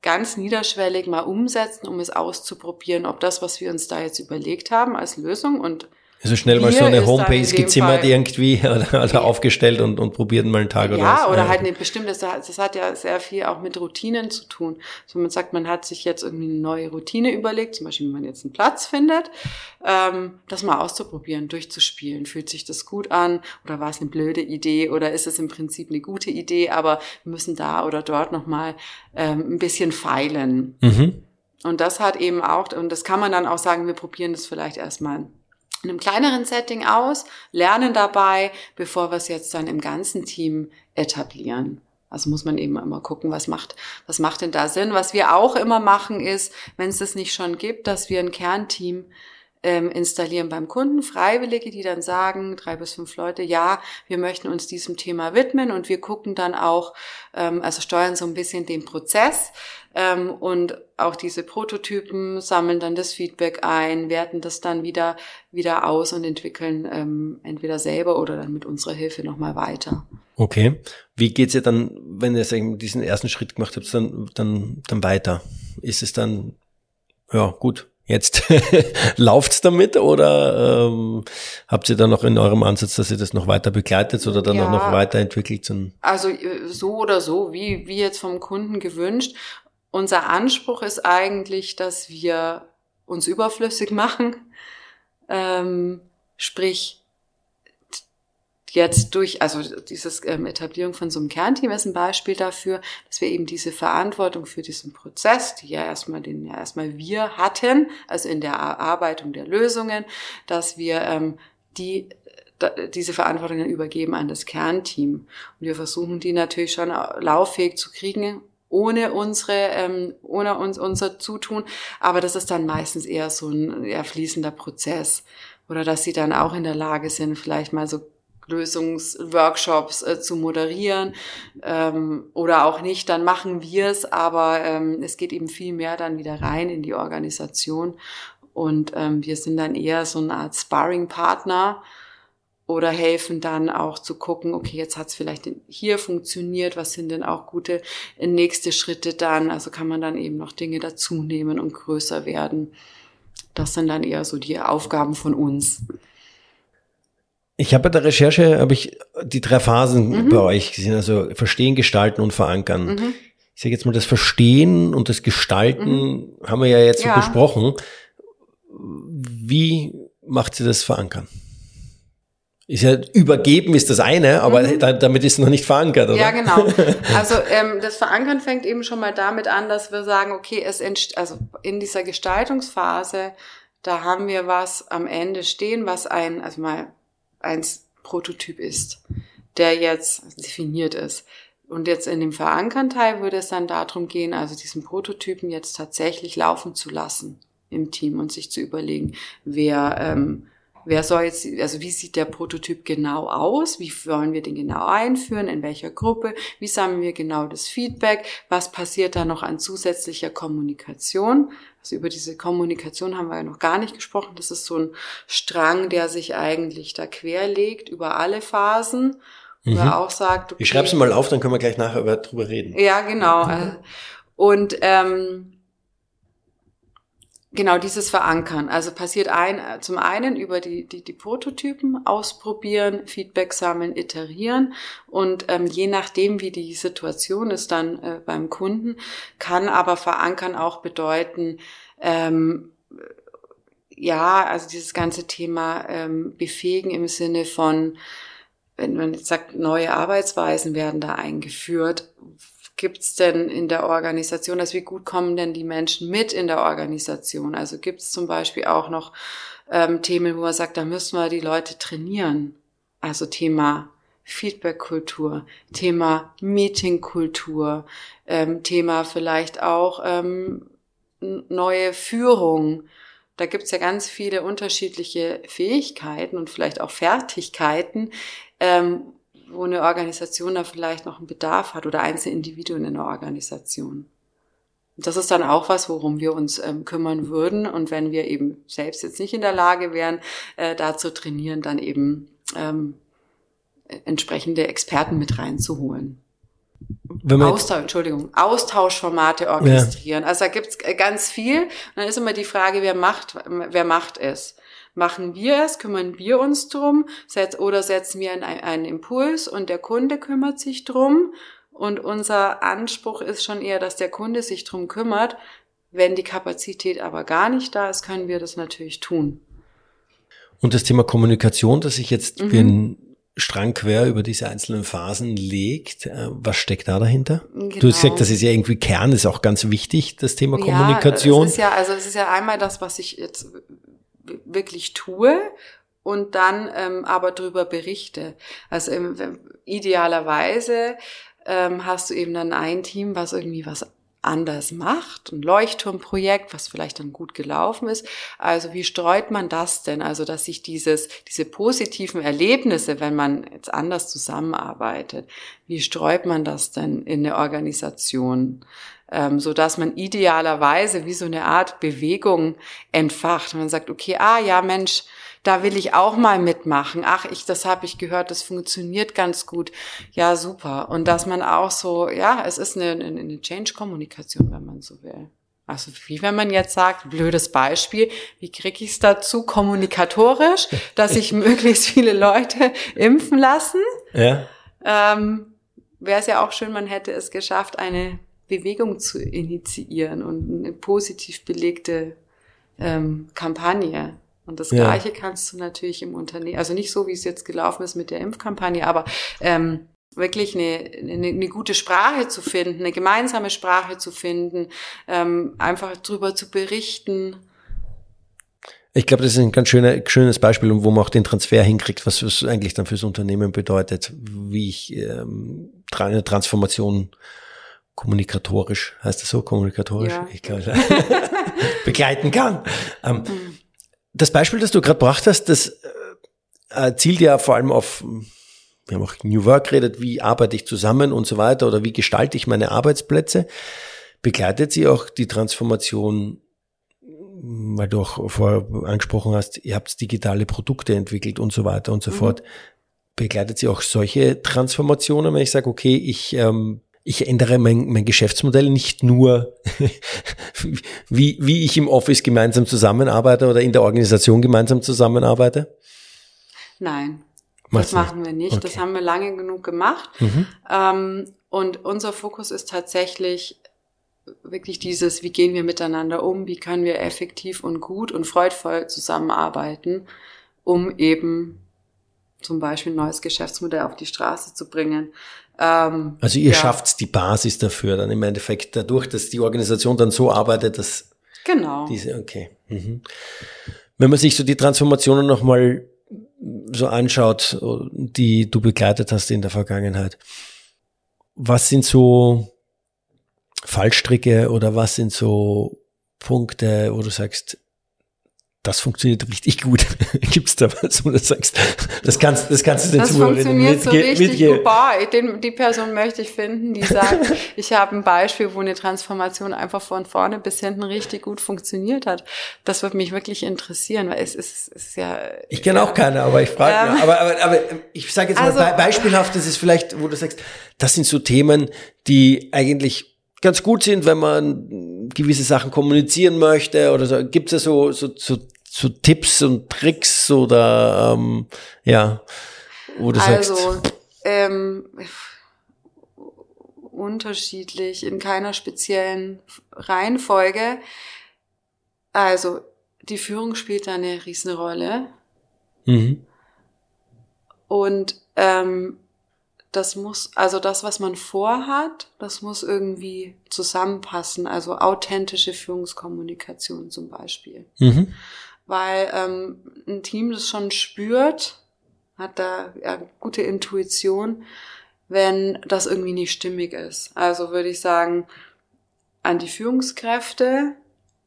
ganz niederschwellig mal umsetzen, um es auszuprobieren, ob das, was wir uns da jetzt überlegt haben als Lösung und Also schnell mal so eine Homepage gezimmert irgendwie oder, oder aufgestellt und, und probiert mal einen Tag ja, oder was. Ja, oder halt eine bestimmte, das hat ja sehr viel auch mit Routinen zu tun. So man sagt, man hat sich jetzt irgendwie eine neue Routine überlegt, zum Beispiel, wenn man jetzt einen Platz findet, ähm, das mal auszuprobieren, durchzuspielen. Fühlt sich das gut an oder war es eine blöde Idee oder ist es im Prinzip eine gute Idee, aber wir müssen da oder dort nochmal ähm, ein bisschen feilen. Mhm. Und das hat eben auch, und das kann man dann auch sagen, wir probieren das vielleicht erstmal in einem kleineren Setting aus, lernen dabei, bevor wir es jetzt dann im ganzen Team etablieren. Also muss man eben immer gucken, was macht, was macht denn da Sinn. Was wir auch immer machen ist, wenn es das nicht schon gibt, dass wir ein Kernteam ähm, installieren beim Kunden, Freiwillige, die dann sagen, drei bis fünf Leute, ja, wir möchten uns diesem Thema widmen und wir gucken dann auch, ähm, also steuern so ein bisschen den Prozess ähm, und auch diese Prototypen sammeln dann das Feedback ein, werten das dann wieder wieder aus und entwickeln ähm, entweder selber oder dann mit unserer Hilfe nochmal weiter. Okay. Wie geht's ihr dann, wenn ihr diesen ersten Schritt gemacht habt, dann, dann, dann weiter? Ist es dann, ja, gut, jetzt lauft's damit oder ähm, habt ihr dann noch in eurem Ansatz, dass ihr das noch weiter begleitet oder dann ja, auch noch weiterentwickelt? Also äh, so oder so, wie, wie jetzt vom Kunden gewünscht. Unser Anspruch ist eigentlich, dass wir uns überflüssig machen, ähm, sprich jetzt durch, also dieses ähm, Etablierung von so einem Kernteam ist ein Beispiel dafür, dass wir eben diese Verantwortung für diesen Prozess, die ja erstmal den ja erstmal wir hatten, also in der Erarbeitung der Lösungen, dass wir ähm, die diese Verantwortung dann übergeben an das Kernteam. Und wir versuchen die natürlich schon lauffähig zu kriegen, ohne unsere, ähm, ohne uns, unser Zutun. Aber das ist dann meistens eher so ein eher fließender Prozess. Oder dass sie dann auch in der Lage sind, vielleicht mal so Lösungsworkshops äh, zu moderieren ähm, oder auch nicht, dann machen wir es, aber ähm, es geht eben viel mehr dann wieder rein in die Organisation und ähm, wir sind dann eher so eine Art Sparring-Partner oder helfen dann auch zu gucken, okay, jetzt hat es vielleicht hier funktioniert, was sind denn auch gute äh, nächste Schritte dann? Also kann man dann eben noch Dinge dazu nehmen und größer werden. Das sind dann eher so die Aufgaben von uns. Ich habe bei der Recherche habe ich die drei Phasen mhm. bei euch gesehen, also verstehen, gestalten und verankern. Mhm. Ich sage jetzt mal, das Verstehen und das Gestalten mhm. haben wir ja jetzt ja. so besprochen. Wie macht sie das verankern? Ist ja übergeben ist das eine, aber mhm. da, damit ist es noch nicht verankert, oder? Ja, genau. Also ähm, das Verankern fängt eben schon mal damit an, dass wir sagen, okay, es entsteht, also in dieser Gestaltungsphase, da haben wir was am Ende stehen, was ein, also mal eins Prototyp ist, der jetzt definiert ist. Und jetzt in dem Verankern-Teil würde es dann darum gehen, also diesen Prototypen jetzt tatsächlich laufen zu lassen im Team und sich zu überlegen, wer ähm, Wer soll jetzt, also wie sieht der Prototyp genau aus? Wie wollen wir den genau einführen? In welcher Gruppe? Wie sammeln wir genau das Feedback? Was passiert da noch an zusätzlicher Kommunikation? Also über diese Kommunikation haben wir ja noch gar nicht gesprochen. Das ist so ein Strang, der sich eigentlich da querlegt über alle Phasen. Wo mhm. er auch sagt, okay, ich schreibe es mal auf, dann können wir gleich nachher drüber reden. Ja, genau. Und ähm, Genau, dieses Verankern. Also passiert ein, zum einen über die, die, die Prototypen ausprobieren, Feedback sammeln, iterieren und ähm, je nachdem, wie die Situation ist dann äh, beim Kunden, kann aber Verankern auch bedeuten, ähm, ja, also dieses ganze Thema ähm, befähigen im Sinne von, wenn man jetzt sagt, neue Arbeitsweisen werden da eingeführt, gibt's denn in der Organisation, also wie gut kommen denn die Menschen mit in der Organisation? Also gibt's zum Beispiel auch noch ähm, Themen, wo man sagt, da müssen wir die Leute trainieren. Also Thema Feedback-Kultur, Thema Meeting-Kultur, ähm, Thema vielleicht auch ähm, neue Führung. Da gibt's ja ganz viele unterschiedliche Fähigkeiten und vielleicht auch Fertigkeiten, ähm, wo eine Organisation da vielleicht noch einen Bedarf hat oder einzelne Individuen in der Organisation. Und das ist dann auch was, worum wir uns ähm, kümmern würden. Und wenn wir eben selbst jetzt nicht in der Lage wären, äh, da zu trainieren, dann eben ähm, entsprechende Experten mit reinzuholen. Austausch, Entschuldigung, Austauschformate orchestrieren. Ja. Also da gibt's ganz viel. Und dann ist immer die Frage, wer macht, wer macht es? Machen wir es, kümmern wir uns drum, oder setzen wir einen, einen Impuls und der Kunde kümmert sich drum. Und unser Anspruch ist schon eher, dass der Kunde sich drum kümmert. Wenn die Kapazität aber gar nicht da ist, können wir das natürlich tun. Und das Thema Kommunikation, das sich jetzt mhm. wie ein Strang quer über diese einzelnen Phasen legt, äh, was steckt da dahinter? Genau. Du hast gesagt, das ist ja irgendwie Kern, ist auch ganz wichtig, das Thema ja, Kommunikation. Es ist ja, also es ist ja einmal das, was ich jetzt wirklich tue und dann ähm, aber darüber berichte. Also ähm, idealerweise ähm, hast du eben dann ein Team, was irgendwie was anders macht, ein Leuchtturmprojekt, was vielleicht dann gut gelaufen ist. Also wie streut man das denn? Also dass sich dieses, diese positiven Erlebnisse, wenn man jetzt anders zusammenarbeitet, wie streut man das denn in eine Organisation? Ähm, so dass man idealerweise wie so eine Art Bewegung entfacht. Man sagt, okay, ah ja, Mensch, da will ich auch mal mitmachen. Ach, ich, das habe ich gehört, das funktioniert ganz gut. Ja, super. Und dass man auch so, ja, es ist eine, eine, Change-Kommunikation, wenn man so will. Also wie wenn man jetzt sagt, blödes Beispiel, wie kriege ich es dazu kommunikatorisch, dass sich möglichst viele Leute impfen lassen? Ja. Ähm, Wäre es ja auch schön, man hätte es geschafft, eine Bewegung zu initiieren und eine positiv belegte ähm, Kampagne. Und das ja. Gleiche kannst du natürlich im Unternehmen, also nicht so, wie es jetzt gelaufen ist mit der Impfkampagne, aber ähm, wirklich eine, eine, eine gute Sprache zu finden, eine gemeinsame Sprache zu finden, ähm, einfach drüber zu berichten. Ich glaube, das ist ein ganz schöner, schönes Beispiel, wo man auch den Transfer hinkriegt, was es eigentlich dann fürs Unternehmen bedeutet, wie ich ähm, eine Transformation kommunikatorisch, heißt das so, kommunikatorisch, ja. ich glaube, begleiten kann. Ähm, mhm das Beispiel, das du gerade gebracht hast, das äh, zielt ja vor allem auf, wir haben auch New Work geredet, wie arbeite ich zusammen und so weiter oder wie gestalte ich meine Arbeitsplätze. Begleitet sie auch die Transformation, weil du auch vorher angesprochen hast, ihr habt digitale Produkte entwickelt und so weiter und so mhm. fort. Begleitet sie auch solche Transformationen, wenn ich sage, okay, ich ähm, ich ändere mein, mein Geschäftsmodell nicht nur, wie, wie ich im Office gemeinsam zusammenarbeite oder in der Organisation gemeinsam zusammenarbeite? Nein, Macht's das machen wir nicht. Okay. Das haben wir lange genug gemacht. Mhm. Ähm, und unser Fokus ist tatsächlich wirklich dieses, wie gehen wir miteinander um, wie können wir effektiv und gut und freudvoll zusammenarbeiten, um eben zum Beispiel ein neues Geschäftsmodell auf die Straße zu bringen. Ähm, also ihr ja. schafft die Basis dafür dann im Endeffekt dadurch, dass die Organisation dann so arbeitet, dass genau diese okay. Mhm. Wenn man sich so die Transformationen nochmal so anschaut, die du begleitet hast in der Vergangenheit, was sind so Fallstricke oder was sind so Punkte, wo du sagst, das funktioniert richtig gut. Gibt's da was, wo du sagst, das kannst, das kannst du den das Zuhörerinnen mitgeben? Das funktioniert so richtig gut. Boah, den, die Person möchte ich finden, die sagt, ich habe ein Beispiel, wo eine Transformation einfach von vorne bis hinten richtig gut funktioniert hat. Das würde mich wirklich interessieren, weil es ist, es ist ja... Ich kenne ja, auch keine, aber ich frage ähm, aber, aber, aber ich sage jetzt also, mal beispielhaft, das ist vielleicht, wo du sagst, das sind so Themen, die eigentlich ganz gut sind, wenn man gewisse Sachen kommunizieren möchte oder so. Gibt es ja so, so, so, so Tipps und Tricks oder ähm, ja, wo du also, sagst. Ähm, unterschiedlich, in keiner speziellen Reihenfolge. Also die Führung spielt da eine Riesenrolle. Mhm. Und ähm, das muss, also das, was man vorhat, das muss irgendwie zusammenpassen. Also authentische Führungskommunikation zum Beispiel. Mhm. Weil ähm, ein Team das schon spürt, hat da ja, gute Intuition, wenn das irgendwie nicht stimmig ist. Also würde ich sagen, an die Führungskräfte,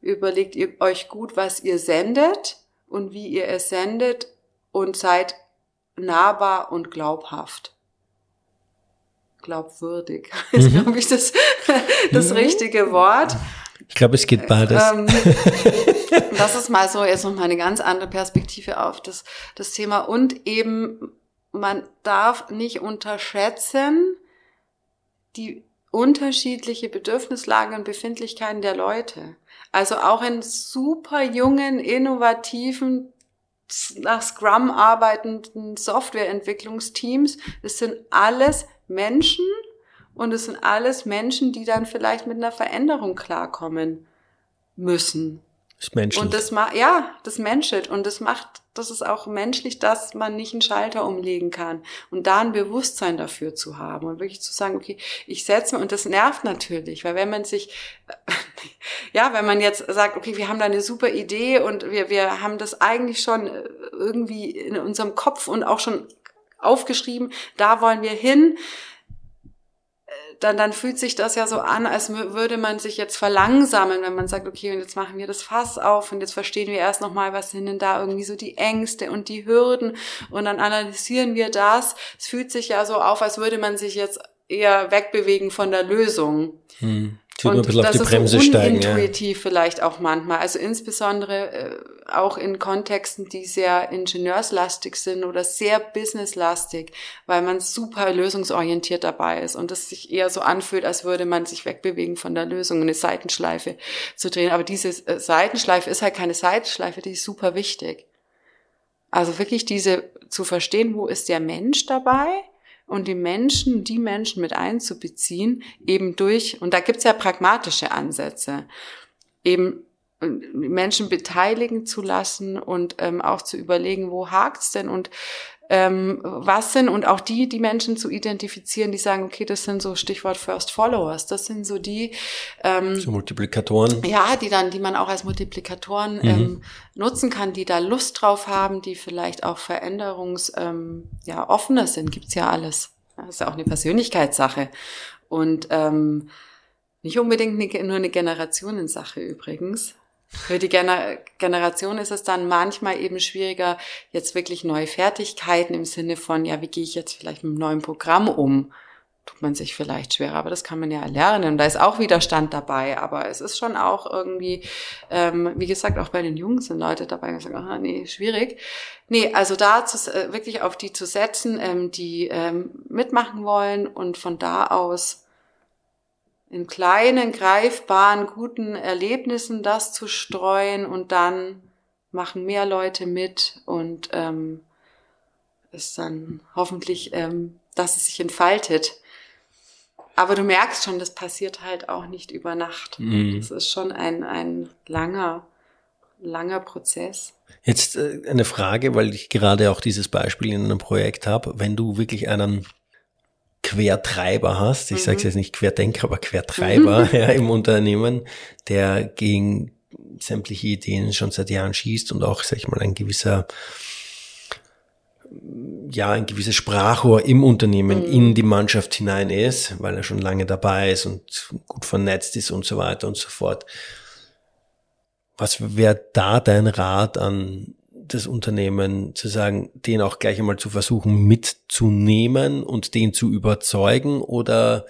überlegt ihr euch gut, was ihr sendet und wie ihr es sendet und seid nahbar und glaubhaft glaubwürdig ist, mhm. glaube ich, das, das mhm. richtige Wort. Ich glaube, es geht beides. Ähm, das ist mal so jetzt noch mal eine ganz andere Perspektive auf das, das Thema. Und eben, man darf nicht unterschätzen, die unterschiedliche Bedürfnislage und Befindlichkeiten der Leute. Also auch in super jungen, innovativen nach Scrum arbeitenden Softwareentwicklungsteams. Es sind alles Menschen und es sind alles Menschen, die dann vielleicht mit einer Veränderung klarkommen müssen. Das menschelt. Und das macht, ja, das menschelt. Und das macht, das ist auch menschlich, dass man nicht einen Schalter umlegen kann. Und da ein Bewusstsein dafür zu haben und wirklich zu sagen, okay, ich setze mir, und das nervt natürlich, weil wenn man sich, ja, wenn man jetzt sagt, okay, wir haben da eine super Idee und wir, wir haben das eigentlich schon äh, irgendwie in unserem Kopf und auch schon aufgeschrieben, da wollen wir hin, dann, dann fühlt sich das ja so an, als würde man sich jetzt verlangsamen, wenn man sagt, okay, und jetzt machen wir das Fass auf und jetzt verstehen wir erst nochmal, was sind denn da irgendwie so die Ängste und die Hürden und dann analysieren wir das. Es fühlt sich ja so auf, als würde man sich jetzt eher wegbewegen von der Lösung. Hm. Tut und ein bisschen auf die Bremse so steigen. Intuitiv ja. vielleicht auch manchmal. Also insbesondere äh, auch in Kontexten, die sehr ingenieurslastig sind oder sehr businesslastig, weil man super lösungsorientiert dabei ist und es sich eher so anfühlt, als würde man sich wegbewegen von der Lösung, eine Seitenschleife zu drehen. Aber diese äh, Seitenschleife ist halt keine Seitenschleife, die ist super wichtig. Also wirklich diese zu verstehen, wo ist der Mensch dabei? Und die Menschen, die Menschen mit einzubeziehen, eben durch, und da gibt's ja pragmatische Ansätze, eben äh, Menschen beteiligen zu lassen und ähm, auch zu überlegen, wo hakt's denn? Und ähm, was sind und auch die, die Menschen zu identifizieren, die sagen, okay, das sind so Stichwort First Followers, das sind so die ähm, so Multiplikatoren. Ja, die dann, die man auch als Multiplikatoren mhm. ähm, nutzen kann, die da Lust drauf haben, die vielleicht auch veränderungs ähm, ja offener sind, gibt's ja alles. Das ist ja auch eine Persönlichkeitssache und ähm, nicht unbedingt eine, nur eine Generationensache übrigens. Für die Gener Generation ist es dann manchmal eben schwieriger, jetzt wirklich neue Fertigkeiten im Sinne von, ja, wie gehe ich jetzt vielleicht mit einem neuen Programm um? Tut man sich vielleicht schwerer, aber das kann man ja lernen. Und da ist auch Widerstand dabei, aber es ist schon auch irgendwie, ähm, wie gesagt, auch bei den Jungen sind Leute dabei, die sagen, ah, nee, schwierig. Nee, also da zu, äh, wirklich auf die zu setzen, ähm, die ähm, mitmachen wollen und von da aus in kleinen, greifbaren, guten Erlebnissen das zu streuen und dann machen mehr Leute mit und ähm, ist dann hoffentlich, ähm, dass es sich entfaltet. Aber du merkst schon, das passiert halt auch nicht über Nacht. Mhm. Das ist schon ein, ein langer, langer Prozess. Jetzt äh, eine Frage, weil ich gerade auch dieses Beispiel in einem Projekt habe. Wenn du wirklich einen Quertreiber hast, ich mhm. sage es jetzt nicht Querdenker, aber Quertreiber mhm. ja, im Unternehmen, der gegen sämtliche Ideen schon seit Jahren schießt und auch, sag ich mal, ein gewisser ja, ein gewisses Sprachrohr im Unternehmen mhm. in die Mannschaft hinein ist, weil er schon lange dabei ist und gut vernetzt ist und so weiter und so fort. Was wäre da dein Rat an das Unternehmen zu sagen, den auch gleich einmal zu versuchen mitzunehmen und den zu überzeugen oder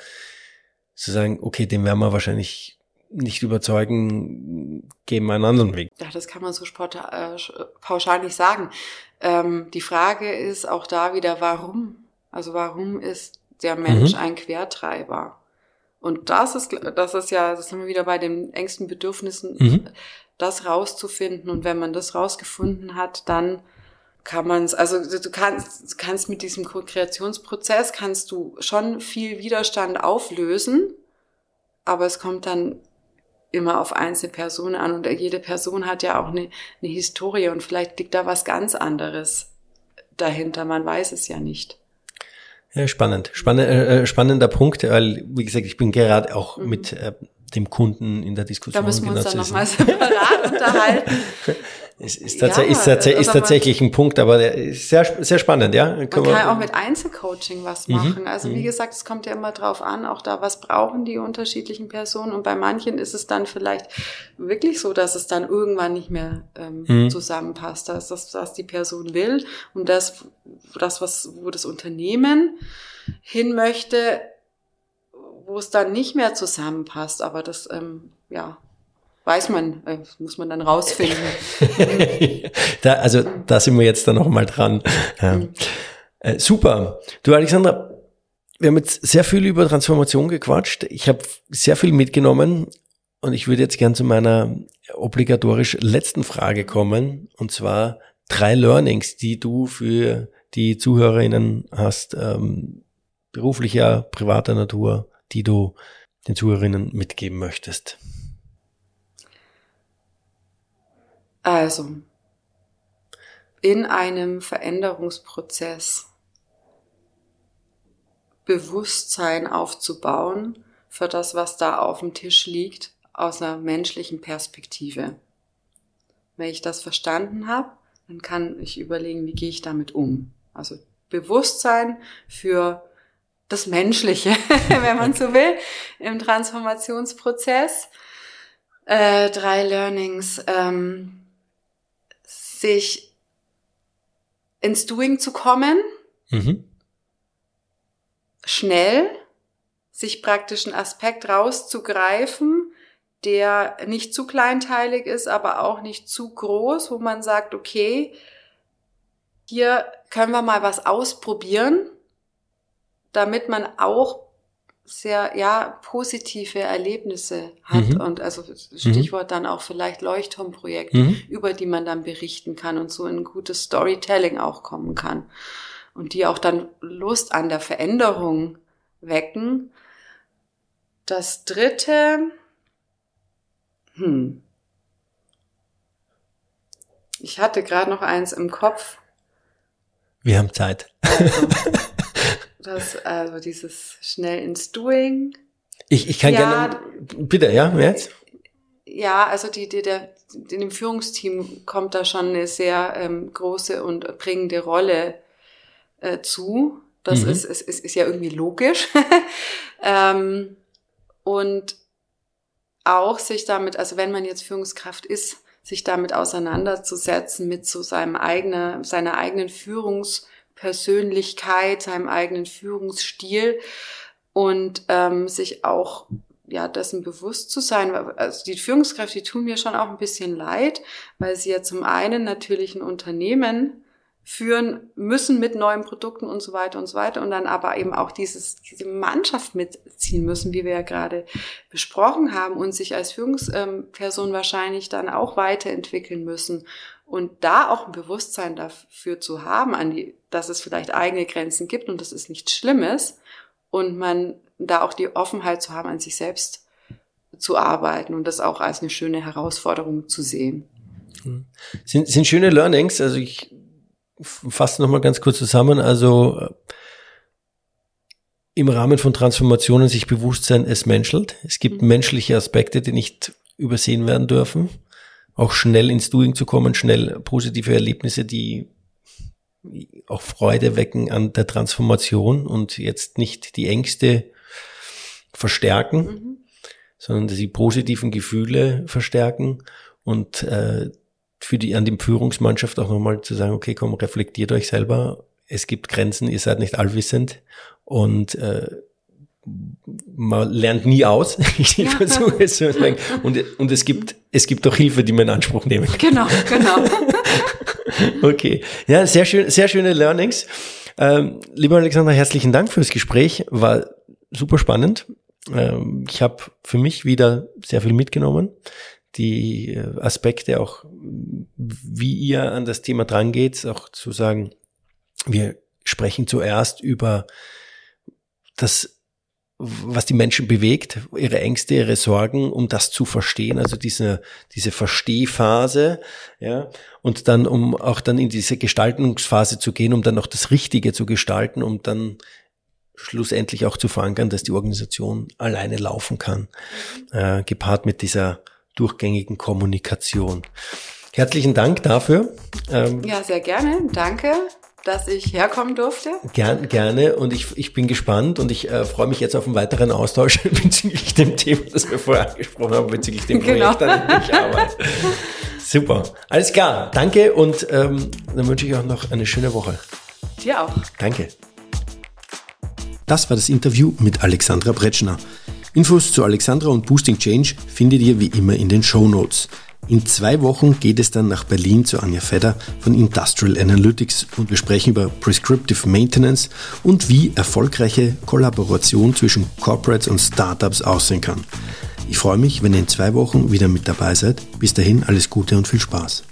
zu sagen, okay, den werden wir wahrscheinlich nicht überzeugen, geben wir einen anderen Weg. Ja, das kann man so sport, äh, pauschal nicht sagen. Ähm, die Frage ist auch da wieder, warum? Also warum ist der Mensch mhm. ein Quertreiber? Und das ist, das ist ja, das sind wir wieder bei den engsten Bedürfnissen. Mhm das rauszufinden. Und wenn man das rausgefunden hat, dann kann man es, also du kannst, du kannst mit diesem Kreationsprozess kannst du schon viel Widerstand auflösen, aber es kommt dann immer auf einzelne Personen an und jede Person hat ja auch eine, eine Historie und vielleicht liegt da was ganz anderes dahinter, man weiß es ja nicht. Ja, spannend, spannend äh, äh, spannender Punkt, weil wie gesagt, ich bin gerade auch mhm. mit äh, dem Kunden in der Diskussion. Da müssen wir uns dann nochmal separat unterhalten. Es ist, tats ja, ist, tats ist tatsächlich ein Punkt, aber ist sehr, sehr spannend, ja. Man kann ja auch mit Einzelcoaching was mhm. machen. Mhm. Also wie mhm. gesagt, es kommt ja immer drauf an, auch da, was brauchen die unterschiedlichen Personen. Und bei manchen ist es dann vielleicht wirklich so, dass es dann irgendwann nicht mehr ähm, mhm. zusammenpasst. dass das, was die Person will und das, das, was, wo das Unternehmen hin möchte, wo es dann nicht mehr zusammenpasst. Aber das, ähm, ja, weiß man, äh, muss man dann rausfinden. da, also da sind wir jetzt dann noch mal dran. Ja. Mhm. Äh, super. Du, Alexandra, wir haben jetzt sehr viel über Transformation gequatscht. Ich habe sehr viel mitgenommen und ich würde jetzt gern zu meiner obligatorisch letzten Frage kommen. Und zwar drei Learnings, die du für die ZuhörerInnen hast, ähm, beruflicher, privater Natur, die du den Zuhörerinnen mitgeben möchtest? Also, in einem Veränderungsprozess Bewusstsein aufzubauen für das, was da auf dem Tisch liegt, aus einer menschlichen Perspektive. Wenn ich das verstanden habe, dann kann ich überlegen, wie gehe ich damit um. Also Bewusstsein für das Menschliche, wenn man so will, im Transformationsprozess. Äh, drei Learnings. Ähm, sich ins Doing zu kommen. Mhm. Schnell sich praktisch einen Aspekt rauszugreifen, der nicht zu kleinteilig ist, aber auch nicht zu groß, wo man sagt, okay, hier können wir mal was ausprobieren, damit man auch sehr ja positive Erlebnisse hat mhm. und also Stichwort mhm. dann auch vielleicht Leuchtturmprojekte, mhm. über die man dann berichten kann und so in gutes Storytelling auch kommen kann und die auch dann Lust an der Veränderung wecken. Das dritte, hm, ich hatte gerade noch eins im Kopf. Wir haben Zeit. Also, das, also dieses schnell ins Doing. Ich, ich kann ja, gerne, bitte, ja, jetzt? Ja, also die, die, der, in dem Führungsteam kommt da schon eine sehr ähm, große und bringende Rolle äh, zu. Das mhm. ist, ist, ist, ist ja irgendwie logisch. ähm, und auch sich damit, also wenn man jetzt Führungskraft ist, sich damit auseinanderzusetzen mit so seinem eigenen, seiner eigenen Führungspersönlichkeit, seinem eigenen Führungsstil und ähm, sich auch ja, dessen bewusst zu sein. Also die Führungskräfte, die tun mir schon auch ein bisschen leid, weil sie ja zum einen natürlich ein Unternehmen führen müssen mit neuen Produkten und so weiter und so weiter und dann aber eben auch dieses, diese Mannschaft mitziehen müssen, wie wir ja gerade besprochen haben und sich als Führungsperson wahrscheinlich dann auch weiterentwickeln müssen und da auch ein Bewusstsein dafür zu haben, die, dass es vielleicht eigene Grenzen gibt und das ist nichts Schlimmes und man da auch die Offenheit zu haben, an sich selbst zu arbeiten und das auch als eine schöne Herausforderung zu sehen. Sind, sind schöne Learnings. Also ich fasse nochmal ganz kurz zusammen. Also äh, im Rahmen von Transformationen sich bewusst sein, es menschelt. Es gibt mhm. menschliche Aspekte, die nicht übersehen werden dürfen. Auch schnell ins Doing zu kommen, schnell positive Erlebnisse, die auch Freude wecken an der Transformation und jetzt nicht die Ängste verstärken, mhm. sondern die positiven Gefühle verstärken und äh, für die, an die Führungsmannschaft auch nochmal zu sagen, okay, komm, reflektiert euch selber. Es gibt Grenzen, ihr seid nicht allwissend und äh, man lernt nie aus. ich ja. versuche es zu sagen. Und, und es gibt, es gibt auch Hilfe, die man in Anspruch nehmen kann. Genau, genau. okay. Ja, sehr schön, sehr schöne Learnings. Ähm, lieber Alexander, herzlichen Dank fürs Gespräch. War super spannend. Ähm, ich habe für mich wieder sehr viel mitgenommen die äh, Aspekte auch, wie ihr an das Thema drangeht, auch zu sagen, wir sprechen zuerst über das, was die Menschen bewegt, ihre Ängste, ihre Sorgen, um das zu verstehen, also diese, diese Verstehphase, ja, und dann, um auch dann in diese Gestaltungsphase zu gehen, um dann auch das Richtige zu gestalten, um dann schlussendlich auch zu verankern, dass die Organisation alleine laufen kann, äh, gepaart mit dieser durchgängigen Kommunikation. Herzlichen Dank dafür. Ähm, ja, sehr gerne. Danke dass ich herkommen durfte. Gern, gerne und ich, ich bin gespannt und ich äh, freue mich jetzt auf einen weiteren Austausch bezüglich dem Thema, das wir vorher angesprochen haben, bezüglich dem genau. Projekt, an dem ich arbeite. Super, alles klar, danke und ähm, dann wünsche ich auch noch eine schöne Woche. Dir auch. Danke. Das war das Interview mit Alexandra Bretschner. Infos zu Alexandra und Boosting Change findet ihr wie immer in den Show Notes. In zwei Wochen geht es dann nach Berlin zu Anja Fedder von Industrial Analytics und wir sprechen über Prescriptive Maintenance und wie erfolgreiche Kollaboration zwischen Corporates und Startups aussehen kann. Ich freue mich, wenn ihr in zwei Wochen wieder mit dabei seid. Bis dahin alles Gute und viel Spaß.